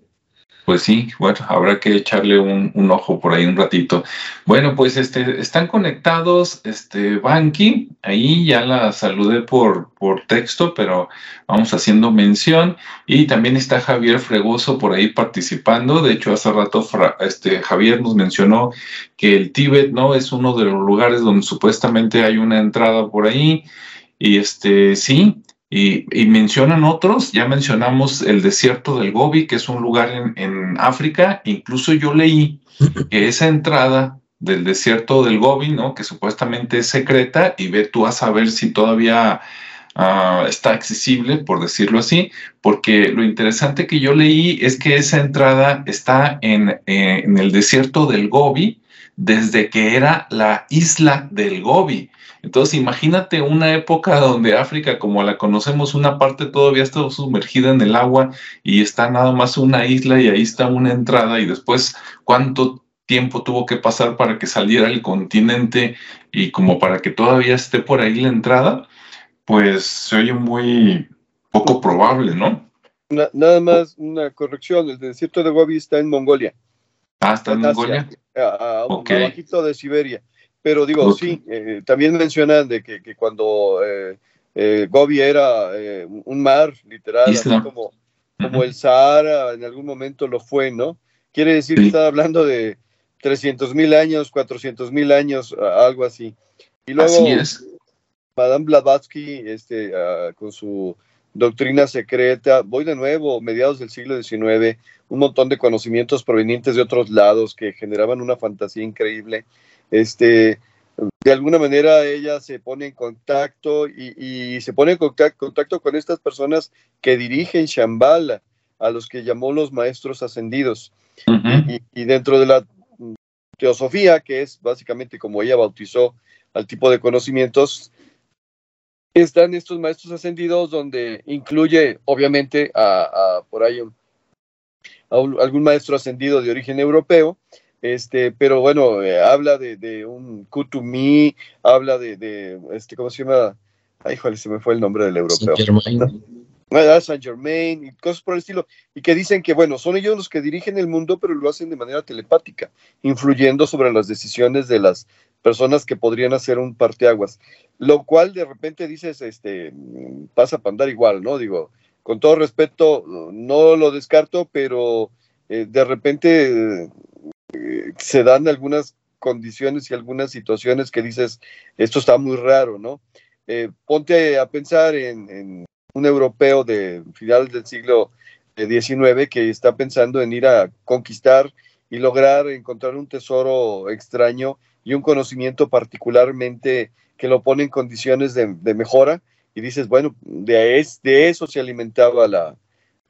[SPEAKER 1] Pues sí, bueno, habrá que echarle un, ojo por ahí un ratito. Bueno, pues este, están conectados, este, Banqui, ahí ya la saludé por, por texto, pero vamos haciendo mención. Y también está Javier Fregoso por ahí participando. De hecho, hace rato este, Javier nos mencionó que el Tíbet, ¿no? Es uno de los lugares donde supuestamente hay una entrada por ahí. Y este, sí, y, mencionan otros, ya mencionamos el desierto del Gobi, que es un lugar en, África. Incluso yo leí que esa entrada del desierto del Gobi, ¿no? Que supuestamente es secreta, y ve tú a saber si todavía ah, está accesible, por decirlo así, porque lo interesante que yo leí es que esa entrada está en, eh, en el desierto del Gobi desde que era la isla del Gobi. Entonces, imagínate una época donde África, como la conocemos, una parte todavía está sumergida en el agua y está nada más una isla y ahí está una entrada y después cuánto tiempo tuvo que pasar para que saliera el continente y como para que todavía esté por ahí la entrada, pues se oye muy poco probable, ¿no?
[SPEAKER 2] nada más una corrección, el desierto de Gobi está en Mongolia.
[SPEAKER 1] Ah, está en Mongolia.
[SPEAKER 2] A, un bajito de Siberia. Pero digo, sí, eh, también mencionan de que, cuando eh, eh, Gobi era un mar, literal, como, como el Sahara, en algún momento lo fue, ¿no? Quiere decir que está hablando de 300 mil años, 400 mil años, algo así. Y luego,
[SPEAKER 1] así es.
[SPEAKER 2] Madame Blavatsky, este, ah, con su doctrina secreta, voy de nuevo, mediados del siglo XIX, un montón de conocimientos provenientes de otros lados que generaban una fantasía increíble este, de alguna manera ella se pone en contacto y, se pone en contacto, con estas personas que dirigen Shambhala, a los que llamó los maestros ascendidos. y, dentro de la teosofía, que es básicamente como ella bautizó al tipo de conocimientos, están estos maestros ascendidos donde incluye obviamente a, por ahí a algún maestro ascendido de origen europeo este, pero bueno, eh, habla de, de, un Kutumi, habla de, de, este, ¿cómo se llama? Ay, joder, se me fue el nombre del europeo. Saint Germain. Ah, Saint Germain y cosas por el estilo. Y que dicen que, bueno, son ellos los que dirigen el mundo, pero lo hacen de manera telepática, influyendo sobre las decisiones de las personas que podrían hacer un parteaguas. Lo cual de repente dices, este, pasa para andar igual, ¿no? Digo, con todo respeto, no lo descarto, pero eh, de repente se dan algunas condiciones y algunas situaciones que dices, esto está muy raro, ¿no? Eh, ponte a pensar en, un europeo de finales del siglo XIX que está pensando en ir a conquistar y lograr encontrar un tesoro extraño y un conocimiento particularmente que lo pone en condiciones de, mejora y dices, bueno, de, de eso se alimentaba la,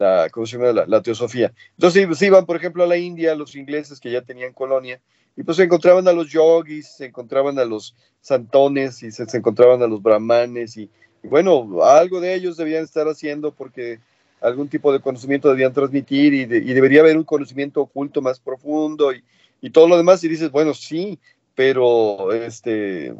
[SPEAKER 2] la, ¿cómo se llama? La, teosofía. Entonces se iban, por ejemplo, a la India, los ingleses que ya tenían colonia, y pues se encontraban a los yogis, se encontraban a los santones y se, encontraban a los brahmanes y, bueno, algo de ellos debían estar haciendo porque algún tipo de conocimiento debían transmitir y, debería haber un conocimiento oculto más profundo y, y, todo lo demás y dices, bueno, sí, pero este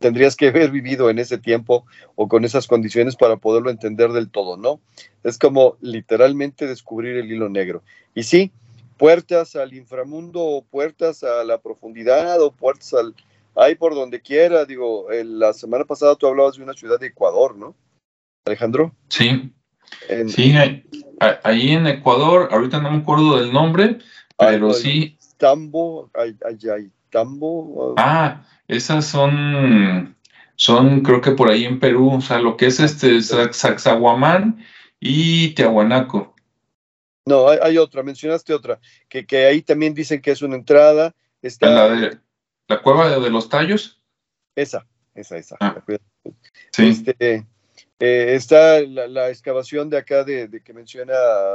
[SPEAKER 2] tendrías que haber vivido en ese tiempo o con esas condiciones para poderlo entender del todo, ¿no? Es como literalmente descubrir el hilo negro. Y sí, puertas al inframundo o puertas a la profundidad o puertas al... Hay por donde quiera, digo, la semana pasada tú hablabas de una ciudad de Ecuador, ¿no? Alejandro.
[SPEAKER 1] Sí. sí, ahí en Ecuador, ahorita no me acuerdo del nombre, pero sí.
[SPEAKER 2] Tambo, ay, ay, Tambo.
[SPEAKER 1] Ah, esas son, son creo que por ahí en Perú, o sea, lo que es este Sacsayhuamán y Tiahuanaco.
[SPEAKER 2] No, hay, otra, mencionaste otra, que, que, ahí también dicen que es una entrada. Está...
[SPEAKER 1] La, de, la cueva de, los tallos.
[SPEAKER 2] Esa, esa, esa.
[SPEAKER 1] Ah, sí.
[SPEAKER 2] Este, eh, está la, excavación de acá de, que menciona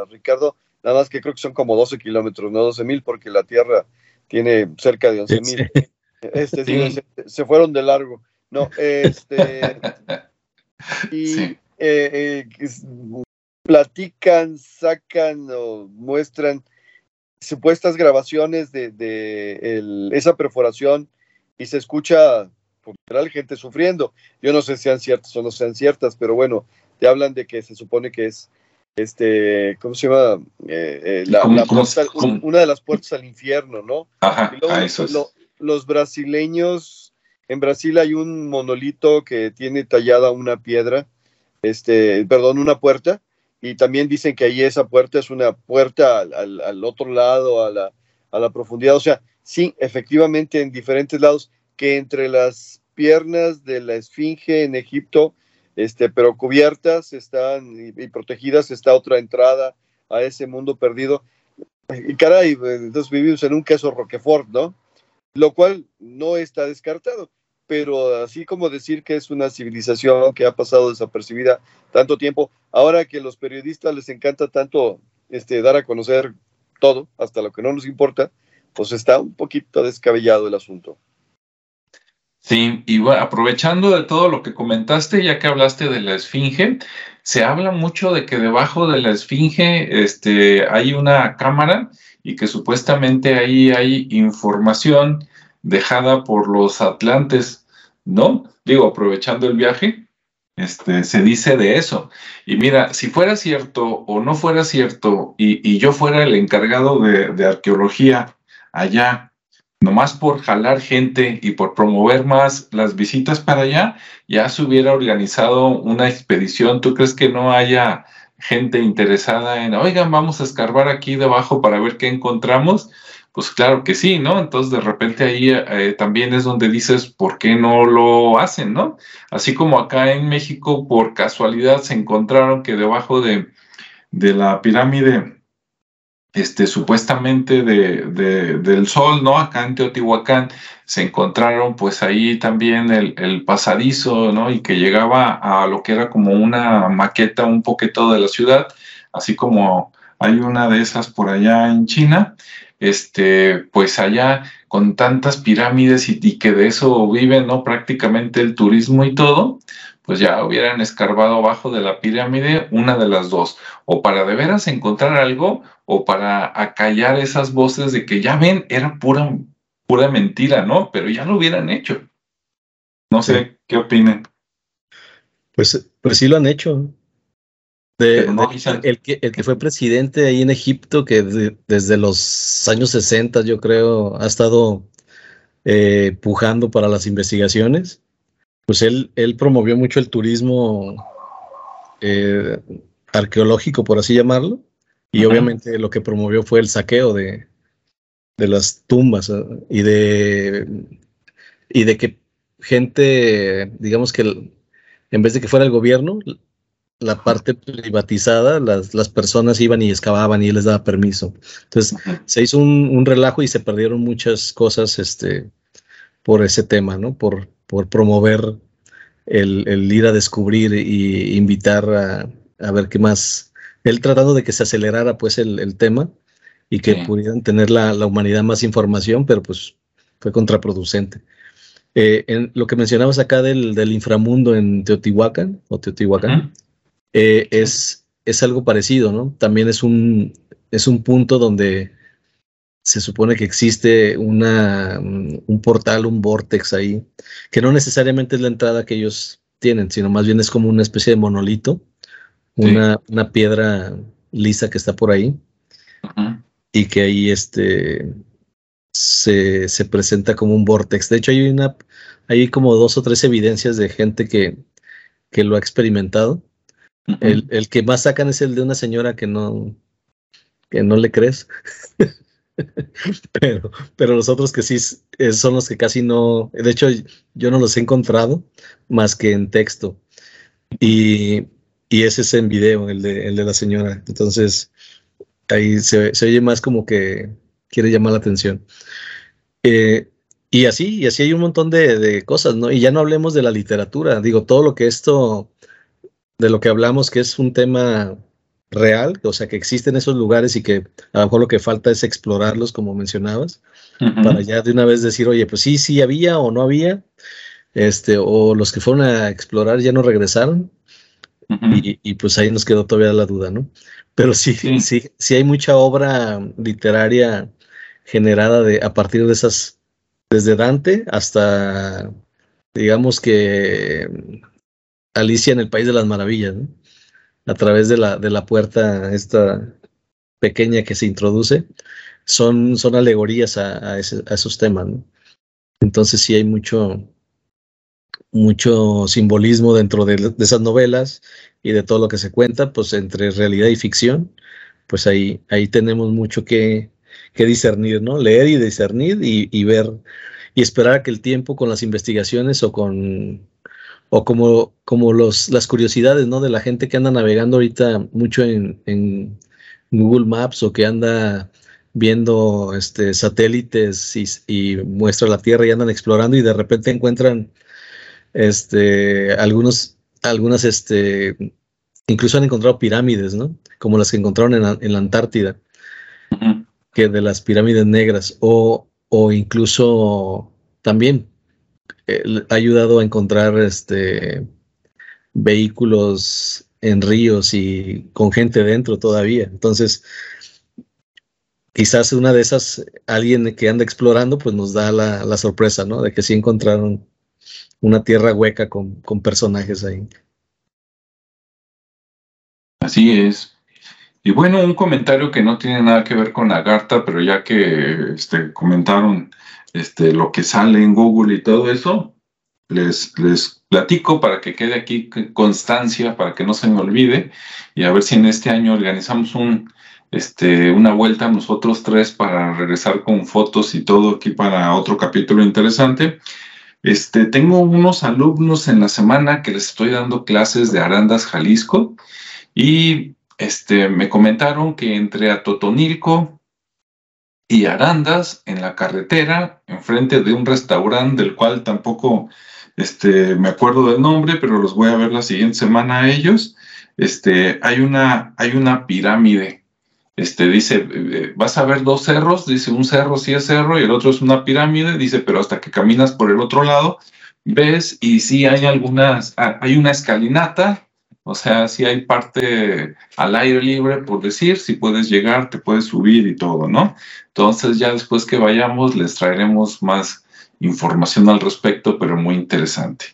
[SPEAKER 2] Ricardo, nada más que creo que son como 12 kilómetros, no 12 mil, porque la Tierra tiene cerca de 11 mil. Este, se, fueron de largo. No, este. [LAUGHS] y eh, eh, platican, sacan o muestran supuestas grabaciones de, esa perforación y se escucha por literal gente sufriendo. Yo no sé si sean ciertas o no sean ciertas, pero bueno, te hablan de que se supone que es este, ¿cómo se llama? Eh, la, una de las puertas al infierno, ¿no?
[SPEAKER 1] Ajá, eso
[SPEAKER 2] los brasileños, en Brasil hay un monolito que tiene tallada una piedra, este, perdón, una puerta, y también dicen que ahí esa puerta es una puerta al, otro lado, a la, a la profundidad. O sea, sí, efectivamente en diferentes lados, que entre las piernas de la esfinge en Egipto, este, pero cubiertas están y, protegidas está otra entrada a ese mundo perdido. Y caray, entonces vivimos en un queso Roquefort, ¿no? Lo cual no está descartado, pero así como decir que es una civilización que ha pasado desapercibida tanto tiempo, ahora que los periodistas les encanta tanto este, dar a conocer todo, hasta lo que no nos importa, pues está un poquito descabellado el asunto.
[SPEAKER 1] Sí, y aprovechando de todo lo que comentaste, ya que hablaste de la esfinge, se habla mucho de que debajo de la esfinge este, hay una cámara y que supuestamente ahí hay información dejada por los atlantes, ¿no? Digo, aprovechando el viaje, este, se dice de eso. Y mira, si fuera cierto o no fuera cierto y, yo fuera el encargado de, de arqueología allá, nomás por jalar gente y por promover más las visitas para allá, ya se hubiera organizado una expedición. ¿Tú crees que no haya gente interesada en, oigan, vamos a escarbar aquí debajo para ver qué encontramos? Pues claro que sí, ¿no? Entonces de repente ahí eh, también es donde dices, ¿por qué no lo hacen, no? Así como acá en México, por casualidad se encontraron que debajo de, de la pirámide este, supuestamente de, del sol, ¿no? Acá en Teotihuacán se encontraron pues ahí también el, pasadizo, ¿no? Y que llegaba a lo que era como una maqueta un poquito de la ciudad, así como hay una de esas por allá en China, este, pues allá con tantas pirámides y, y que de eso viven, ¿no? Prácticamente el turismo y todo, pues ya hubieran escarbado abajo de la pirámide una de las dos, o para de veras encontrar algo, o para acallar esas voces de que ya ven, era pura, pura mentira, ¿no? Pero ya lo hubieran hecho. No sé, ¿qué opinan?
[SPEAKER 4] Pues, pues sí lo han hecho. el, que, el que fue presidente ahí en Egipto, que desde los años 60 yo creo ha estado eh, pujando para las investigaciones pues él, él promovió mucho el turismo eh, arqueológico, por así llamarlo, y obviamente lo que promovió fue el saqueo de, las tumbas y de y de que gente, digamos que en vez de que fuera el gobierno, la parte privatizada, las, las, personas iban y excavaban y él les daba permiso. Entonces se hizo un, un, relajo y se perdieron muchas cosas este, por ese tema, ¿no? Por, por promover el, ir a descubrir y invitar a, ver qué más, él tratando de que se acelerara pues el, tema y que pudieran tener la, humanidad más información, pero pues fue contraproducente. Eh, en lo que mencionabas acá del, inframundo en Teotihuacán o Teotihuacán, eh, es, es algo parecido, ¿no? También es un, es un punto donde se supone que existe una, un portal, un vortex ahí, que no necesariamente es la entrada que ellos tienen, sino más bien es como una especie de monolito, una, una piedra lisa que está por ahí, y que ahí este, se, se, presenta como un vortex. De hecho, hay, una, hay como dos o tres evidencias de gente que, que lo ha experimentado. el, el, que más sacan es el de una señora que no, que no le crees. [LAUGHS] [LAUGHS] pero, pero los otros que sí son los que casi no, de hecho yo no los he encontrado más que en texto. Y, y ese es en video, el de, el de la señora. Entonces ahí se, se, oye más como que quiere llamar la atención. Eh, y así, y así hay un montón de, de, cosas, ¿no? Y ya no hablemos de la literatura, digo, todo lo que esto, de lo que hablamos, que es un tema real, o sea, que existen esos lugares y que a lo mejor lo que falta es explorarlos, como mencionabas, para ya de una vez decir, oye, pues sí, sí había o no había, este, o los que fueron a explorar ya no regresaron, y, pues ahí nos quedó todavía la duda, ¿no? Pero sí, sí, sí, hay mucha obra literaria generada de, a partir de esas, desde Dante hasta, digamos que Alicia en el País de las Maravillas, ¿no? A través de la, de la puerta esta pequeña que se introduce, son, son alegorías a, esos temas. Entonces sí hay mucho, mucho simbolismo dentro de, esas novelas y de todo lo que se cuenta, pues entre realidad y ficción, pues ahí, ahí tenemos mucho que, que discernir, ¿no? Leer y discernir y, ver y esperar que el tiempo con las investigaciones o con o como, como los, las curiosidades, ¿no? De la gente que anda navegando ahorita mucho en, en Google Maps o que anda viendo este, satélites y, muestra la Tierra y andan explorando y de repente encuentran este, algunos, algunas, este, incluso han encontrado pirámides, ¿no? Como las que encontraron en, la Antártida, que de las pirámides negras, o, o incluso también ha ayudado a encontrar este, vehículos en ríos y con gente dentro todavía. Entonces, quizás una de esas, alguien que anda explorando, pues nos da la, sorpresa, ¿no? De que sí encontraron una tierra hueca con, personajes ahí.
[SPEAKER 1] Así es. Y bueno, un comentario que no tiene nada que ver con Agartha, pero ya que este, comentaron este, lo que sale en Google y todo eso, les, les platico para que quede aquí constancia, para que no se me olvide, y a ver si en este año organizamos un, este, una vuelta nosotros tres para regresar con fotos y todo aquí para otro capítulo interesante. Este, tengo unos alumnos en la semana que les estoy dando clases de Arandas, Jalisco, y este, me comentaron que entre Atotonilco y Arandas, en la carretera, enfrente de un restaurante del cual tampoco este, me acuerdo del nombre, pero los voy a ver la siguiente semana a ellos. Este, hay una, hay una pirámide. Este, dice, eh, eh, vas a ver dos cerros, dice, un cerro sí es cerro y el otro es una pirámide, dice, pero hasta que caminas por el otro lado, ves y sí hay algunas, ah, hay una escalinata, o sea, sí hay parte al aire libre, por decir, si puedes llegar, te puedes subir y todo, ¿no? Entonces ya después que vayamos les traeremos más información al respecto, pero muy interesante.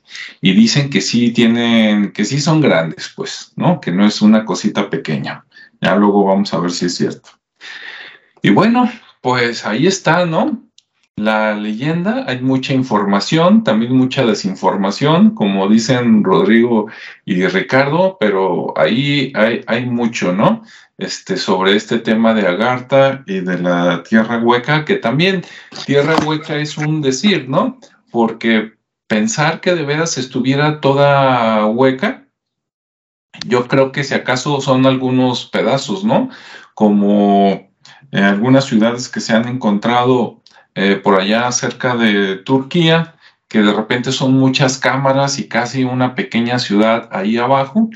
[SPEAKER 1] Y dicen que sí tienen, que sí son grandes, pues, ¿no? Que no es una cosita pequeña. Ya luego vamos a ver si es cierto. Y bueno, pues ahí está, ¿no? La leyenda, hay mucha información, también mucha desinformación, como dicen Rodrigo y Ricardo, pero ahí hay, mucho, ¿no? este, sobre este tema de Agartha y de la tierra hueca, que también tierra hueca es un decir, ¿no? Porque pensar que de veras estuviera toda hueca, yo creo que si acaso son algunos pedazos, ¿no? Como en algunas ciudades que se han encontrado eh, por allá cerca de Turquía, que de repente son muchas cámaras y casi una pequeña ciudad ahí abajo,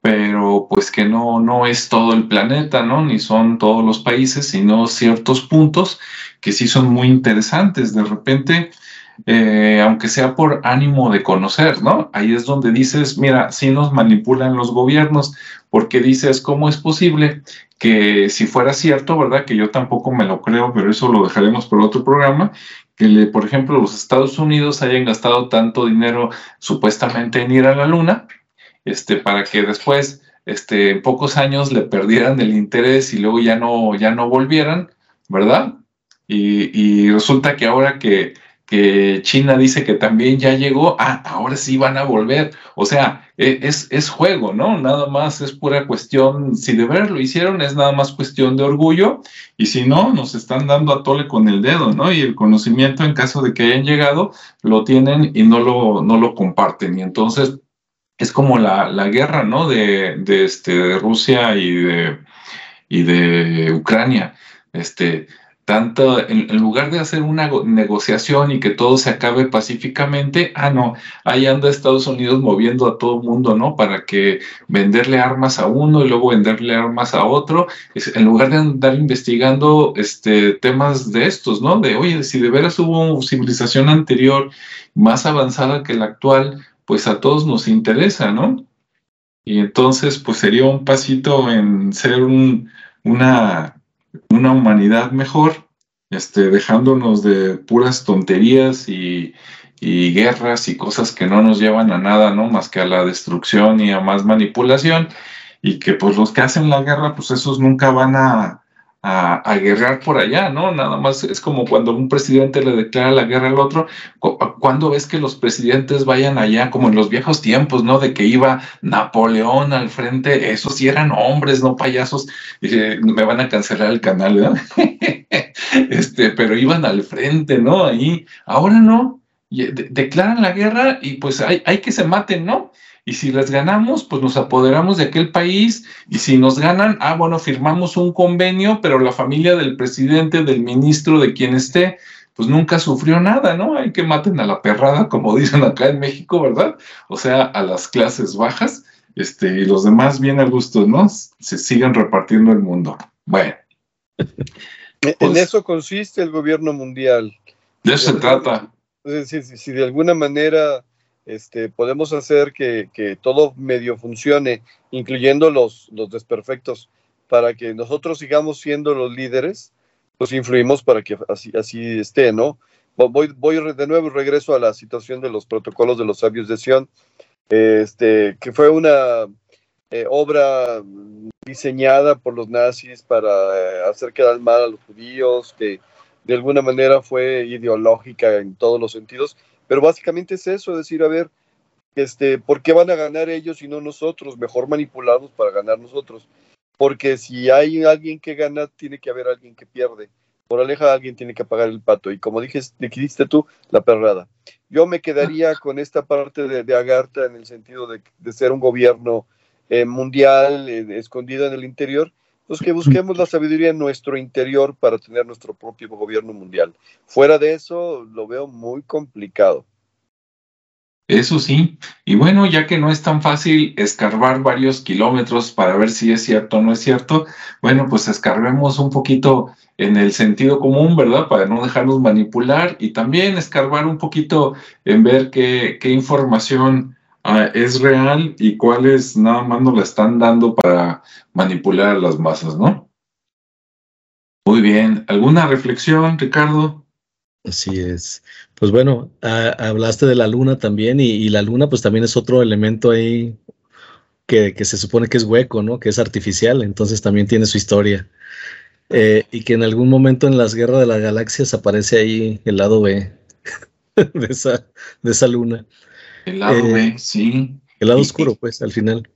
[SPEAKER 1] pero pues que no, no es todo el planeta, ¿no? Ni son todos los países, sino ciertos puntos que sí son muy interesantes. De repente, eh, aunque sea por ánimo de conocer, ¿no? Ahí es donde dices, mira, sí nos manipulan los gobiernos, porque dices, ¿cómo es posible que si fuera cierto, ¿verdad? Que yo tampoco me lo creo, pero eso lo dejaremos por otro programa, que, por ejemplo, los Estados Unidos hayan gastado tanto dinero supuestamente en ir a la Luna, este, para que después, este, en pocos años le perdieran el interés y luego ya no, ya no volvieran, ¿verdad? Y, resulta que ahora que, que, China dice que también ya llegó, ah, ahora sí van a volver. O sea, e, es, es juego, ¿no? Nada más es pura cuestión, si de ver lo hicieron, es nada más cuestión de orgullo, y si no, nos están dando a tole con el dedo, ¿no? Y el conocimiento, en caso de que hayan llegado, lo tienen y no lo, no lo comparten. Y entonces, es como la, guerra, ¿no? De, de, este, Rusia y de, y de Ucrania. Este, tanto, en, lugar de hacer una negociación y que todo se acabe pacíficamente, ah, no, ahí anda Estados Unidos moviendo a todo el mundo, ¿no? Para que venderle armas a uno y luego venderle armas a otro, en lugar de andar investigando este, temas de estos, ¿no? De, oye, si de veras hubo civilización anterior más avanzada que la actual, pues a todos nos interesa, ¿no? Y entonces, pues sería un pasito en ser una, una humanidad mejor, este, dejándonos de puras tonterías y, y guerras y cosas que no nos llevan a nada, ¿no? Más que a la destrucción y a más manipulación. y que pues los que hacen la guerra, pues esos nunca van a, a, guerrear por allá, ¿no? Nada más es como cuando un presidente le declara la guerra al otro, cuando ves que los presidentes vayan allá, como en los viejos tiempos, ¿no? De que iba Napoleón al frente, esos sí eran hombres, no payasos, me van a cancelar el canal, ¿verdad? [LAUGHS] este, pero iban al frente, ¿no? Ahí, ahora no, declaran la guerra y pues hay, hay que se maten, ¿no? y si les ganamos, pues nos apoderamos de aquel país y si nos ganan, ah, bueno, firmamos un convenio, pero la familia del presidente, del ministro, de quien esté, pues nunca sufrió nada, ¿no? Hay que maten a la perrada, como [LAUGHS] dicen acá en México, ¿verdad? O sea, a las clases bajas, este, y los demás bien a gusto, ¿no? Se sigan repartiendo el mundo. Bueno.
[SPEAKER 2] en pues eso consiste el gobierno mundial.
[SPEAKER 1] De eso se trata.
[SPEAKER 2] Si de alguna manera este, podemos hacer que, todo medio funcione, incluyendo los, los desperfectos, para que nosotros sigamos siendo los líderes, pues influimos para que así, así esté, ¿no? Voy, voy de nuevo regreso a la situación de los protocolos de los sabios de Sion, este, que fue una eh, obra diseñada por los nazis para eh, hacer quedar mal a los judíos, que de alguna manera fue ideológica en todos los sentidos, pero básicamente es eso, decir, a ver, este, ¿por qué van a ganar ellos y no nosotros? Mejor manipularlos para ganar nosotros. Porque si hay alguien que gana, tiene que haber alguien que pierde. Por aleja alguien tiene que pagar el pato. Y como dijiste tú, la perrada. Yo me quedaría con esta parte de, Agartha en el sentido de, ser un gobierno eh, mundial eh, escondido en el interior pues que busquemos la sabiduría en nuestro interior para tener nuestro propio gobierno mundial. Fuera de eso, lo veo muy complicado.
[SPEAKER 1] Eso sí, y bueno, ya que no es tan fácil escarbar varios kilómetros para ver si es cierto o no es cierto, bueno, pues escarbemos un poquito en el sentido común, ¿verdad? Para no dejarnos manipular y también escarbar un poquito en ver qué, qué información es real y cuáles nada más nos la están dando para manipular a las masas, ¿no? Muy bien. ¿Alguna reflexión, Ricardo?
[SPEAKER 4] Así es. Pues bueno, hablaste de la luna también y, la luna pues también es otro elemento ahí que, se supone que es hueco, ¿no? Que es artificial, entonces también tiene su historia. Eh, y que en algún momento en las guerras de las galaxias aparece ahí el lado B [LAUGHS] de esa luna.
[SPEAKER 1] El lado B, eh, sí.
[SPEAKER 4] El lado oscuro, pues, al final.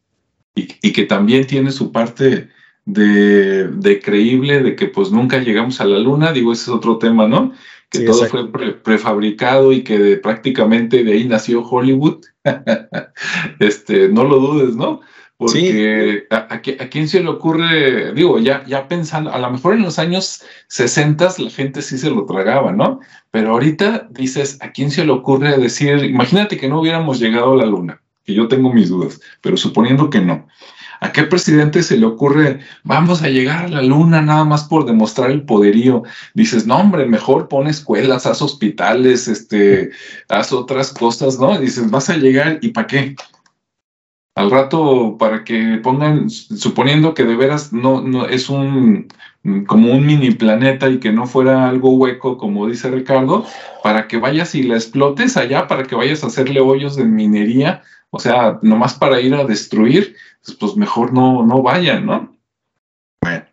[SPEAKER 1] Y, que también tiene su parte de, creíble, de que pues nunca llegamos a la luna, digo, ese es otro tema, ¿no? Que todo fue prefabricado y que prácticamente de ahí nació Hollywood. [LAUGHS] este, no lo dudes, ¿no? Porque a, a, quién se le ocurre, digo, ya, ya pensando, a lo mejor en los años 60 la gente sí se lo tragaba, ¿no? Pero ahorita dices, ¿a quién se le ocurre decir, imagínate que no hubiéramos llegado a la luna, que yo tengo mis dudas, pero suponiendo que no. ¿A qué presidente se le ocurre, vamos a llegar a la luna nada más por demostrar el poderío? Dices, no, hombre, mejor pon escuelas, haz hospitales, este, haz otras cosas, ¿no? Dices, vas a llegar y ¿para qué? Al rato para que pongan, suponiendo que de veras no, no es un como un mini planeta y que no fuera algo hueco, como dice Ricardo, para que vayas y la explotes allá, para que vayas a hacerle hoyos de minería, o sea, nomás para ir a destruir, pues, pues mejor no, no vayan, ¿no?
[SPEAKER 2] Bueno.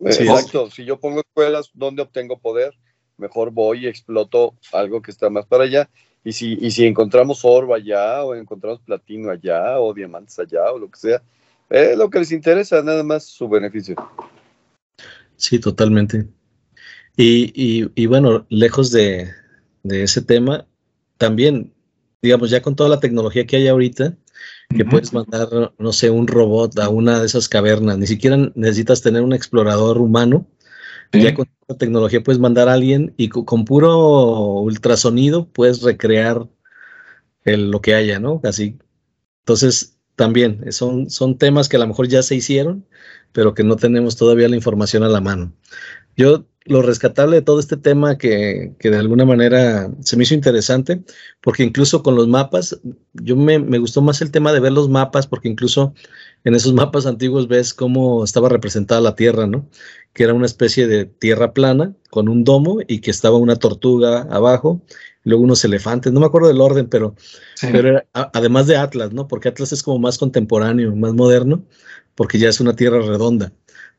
[SPEAKER 2] Exacto, si yo pongo escuelas donde obtengo poder, mejor voy y exploto algo que está más para allá y si, y si encontramos oro allá, o encontramos platino allá, o diamantes allá, o lo que sea, es lo que les interesa, nada más su beneficio.
[SPEAKER 4] Sí, totalmente. Y, y, bueno, lejos de, ese tema, también, digamos, ya con toda la tecnología que hay ahorita, que puedes mandar, no sé, un robot a una de esas cavernas, ni siquiera necesitas tener un explorador humano, ya con la tecnología puedes mandar a alguien y con, puro ultrasonido puedes recrear lo que haya, ¿no? Así. Entonces, también son, son temas que a lo mejor ya se hicieron, pero que no tenemos todavía la información a la mano. Yo lo rescatable de todo este tema que, de alguna manera se me hizo interesante, porque incluso con los mapas, yo me, me, gustó más el tema de ver los mapas, porque incluso en esos mapas antiguos ves cómo estaba representada la Tierra, ¿no? Que era una especie de tierra plana con un domo y que estaba una tortuga abajo luego unos elefantes, no me acuerdo del orden, pero, pero además de Atlas, ¿no? Porque Atlas es como más contemporáneo, más moderno, porque ya es una tierra redonda.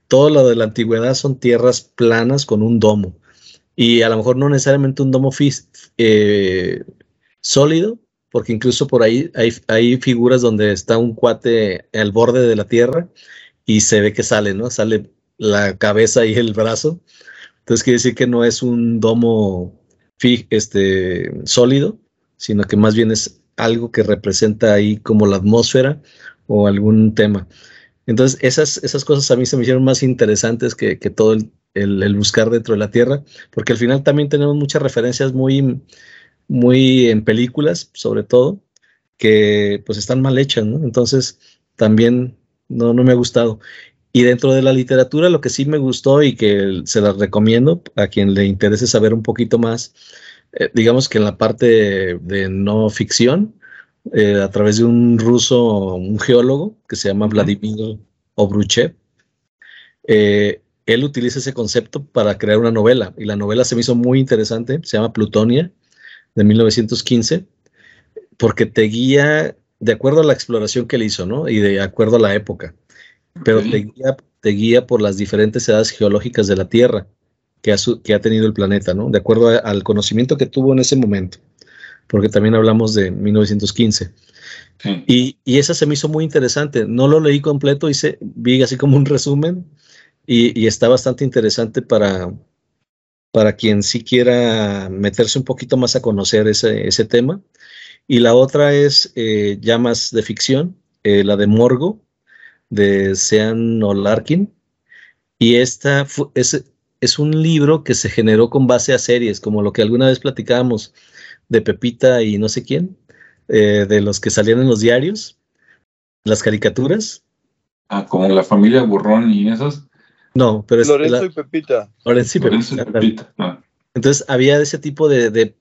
[SPEAKER 4] Todo lo de la antigüedad son tierras planas con un domo. Y a lo mejor no necesariamente un domo eh, sólido, porque incluso por ahí hay, hay, figuras donde está un cuate al borde de la tierra y se ve que sale, ¿no? Sale la cabeza y el brazo. Entonces quiere decir que no es un domo este, sólido, sino que más bien es algo que representa ahí como la atmósfera o algún tema. Entonces, esas, esas cosas a mí se me hicieron más interesantes que, todo el, buscar dentro de la Tierra, porque al final también tenemos muchas referencias muy, muy en películas, sobre todo, que pues están mal hechas, ¿no? Entonces, también no, no me ha gustado. Y dentro de la literatura, lo que sí me gustó y que se las recomiendo a quien le interese saber un poquito más, eh, digamos que en la parte de no ficción, eh, a través de un ruso, un geólogo que se llama Vladimir Obruchev. Eh, él utiliza ese concepto para crear una novela y la novela se me hizo muy interesante, se llama Plutonia, de 1915, porque te guía de acuerdo a la exploración que él hizo, ¿no? Y de acuerdo a la época, pero te, guía, te guía por las diferentes edades geológicas de la Tierra que ha, que ha tenido el planeta, ¿no? De acuerdo al conocimiento que tuvo en ese momento porque también hablamos de 1915. Y, y, esa se me hizo muy interesante. No lo leí completo, hice, vi así como un resumen y, y, está bastante interesante para, para quien sí quiera meterse un poquito más a conocer ese, ese tema. Y la otra es eh, ya más de ficción, eh, la de Morgo, de Sean O'Larkin. Y esta es, es un libro que se generó con base a series, como lo que alguna vez platicábamos de Pepita y no sé quién, eh, de los que salían en los diarios, las caricaturas.
[SPEAKER 1] Ah, como la familia Burrón y esos.
[SPEAKER 4] No, pero es.
[SPEAKER 2] Lorenzo y Pepita.
[SPEAKER 4] Lorenzo y Pepita. Ah. Entonces había ese tipo de,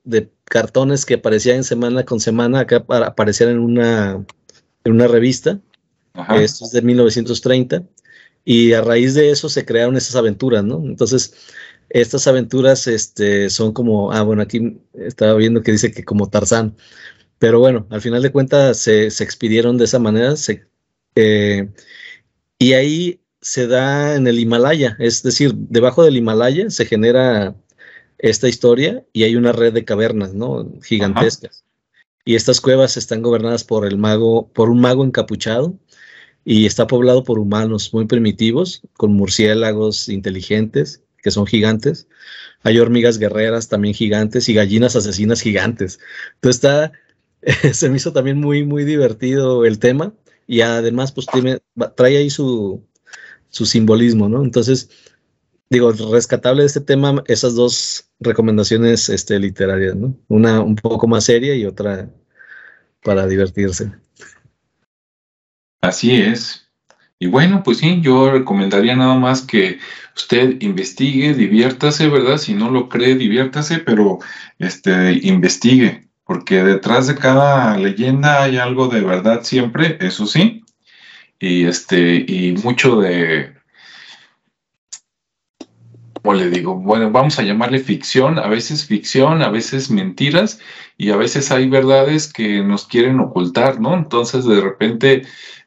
[SPEAKER 4] cartones que aparecían semana con semana, acá aparecían en una, en una revista. Esto es de 1930. Y a raíz de eso se crearon esas aventuras, ¿no? Entonces, estas aventuras este, son como, ah, bueno, aquí estaba viendo que dice que como Tarzán, pero bueno, al final de cuentas se, expidieron de esa manera eh, y ahí se da en el Himalaya, es decir, debajo del Himalaya se genera esta historia y hay una red de cavernas, ¿no? Gigantescas. Y estas cuevas están gobernadas por el mago, por un mago encapuchado y está poblado por humanos muy primitivos, con murciélagos inteligentes que son gigantes. Hay hormigas guerreras también gigantes y gallinas asesinas gigantes. Entonces está, [LAUGHS] se me hizo también muy, muy divertido el tema y además pues trae ahí su, su simbolismo, ¿no? Entonces, digo, rescatable de este tema, esas dos recomendaciones este, literarias, ¿no? Una un poco más seria y otra para divertirse.
[SPEAKER 1] Así es. Y bueno, pues sí, yo recomendaría nada más que usted investigue, diviértase, ¿verdad? Si no lo cree, diviértase, pero este, investigue, porque detrás de cada leyenda hay algo de verdad siempre, eso sí. Y este, y mucho de, como le digo, bueno, vamos a llamarle ficción, a veces ficción, a veces mentiras, y a veces hay verdades que nos quieren ocultar, ¿no? Entonces, de repente,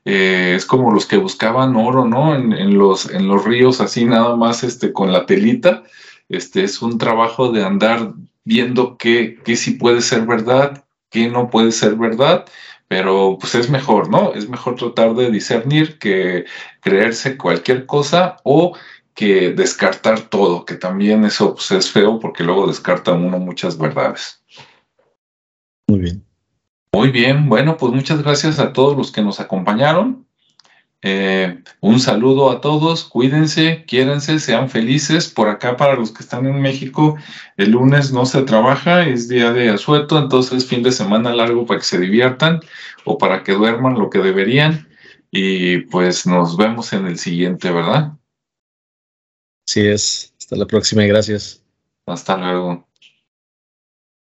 [SPEAKER 1] eh, es como los que buscaban oro, ¿no? En, los, ríos así nada más este, con la telita. Este es un trabajo de andar viendo qué, qué sí puede ser verdad, qué no puede ser verdad, pero pues es mejor, ¿no? Es mejor tratar de discernir que creerse cualquier cosa o que descartar todo, que también eso pues, es feo porque luego descarta uno muchas verdades.
[SPEAKER 4] Muy bien.
[SPEAKER 1] Muy bien, bueno, pues muchas gracias a todos los que nos acompañaron. Eh, un saludo a todos, cuídense, quiérense, sean felices. Por acá, para los que están en México, el lunes no se trabaja, es día de asueto, entonces fin de semana largo para que se diviertan o para que duerman lo que deberían. Y pues nos vemos en el siguiente, ¿verdad?
[SPEAKER 4] Sí es. Hasta la próxima y gracias.
[SPEAKER 1] Hasta luego.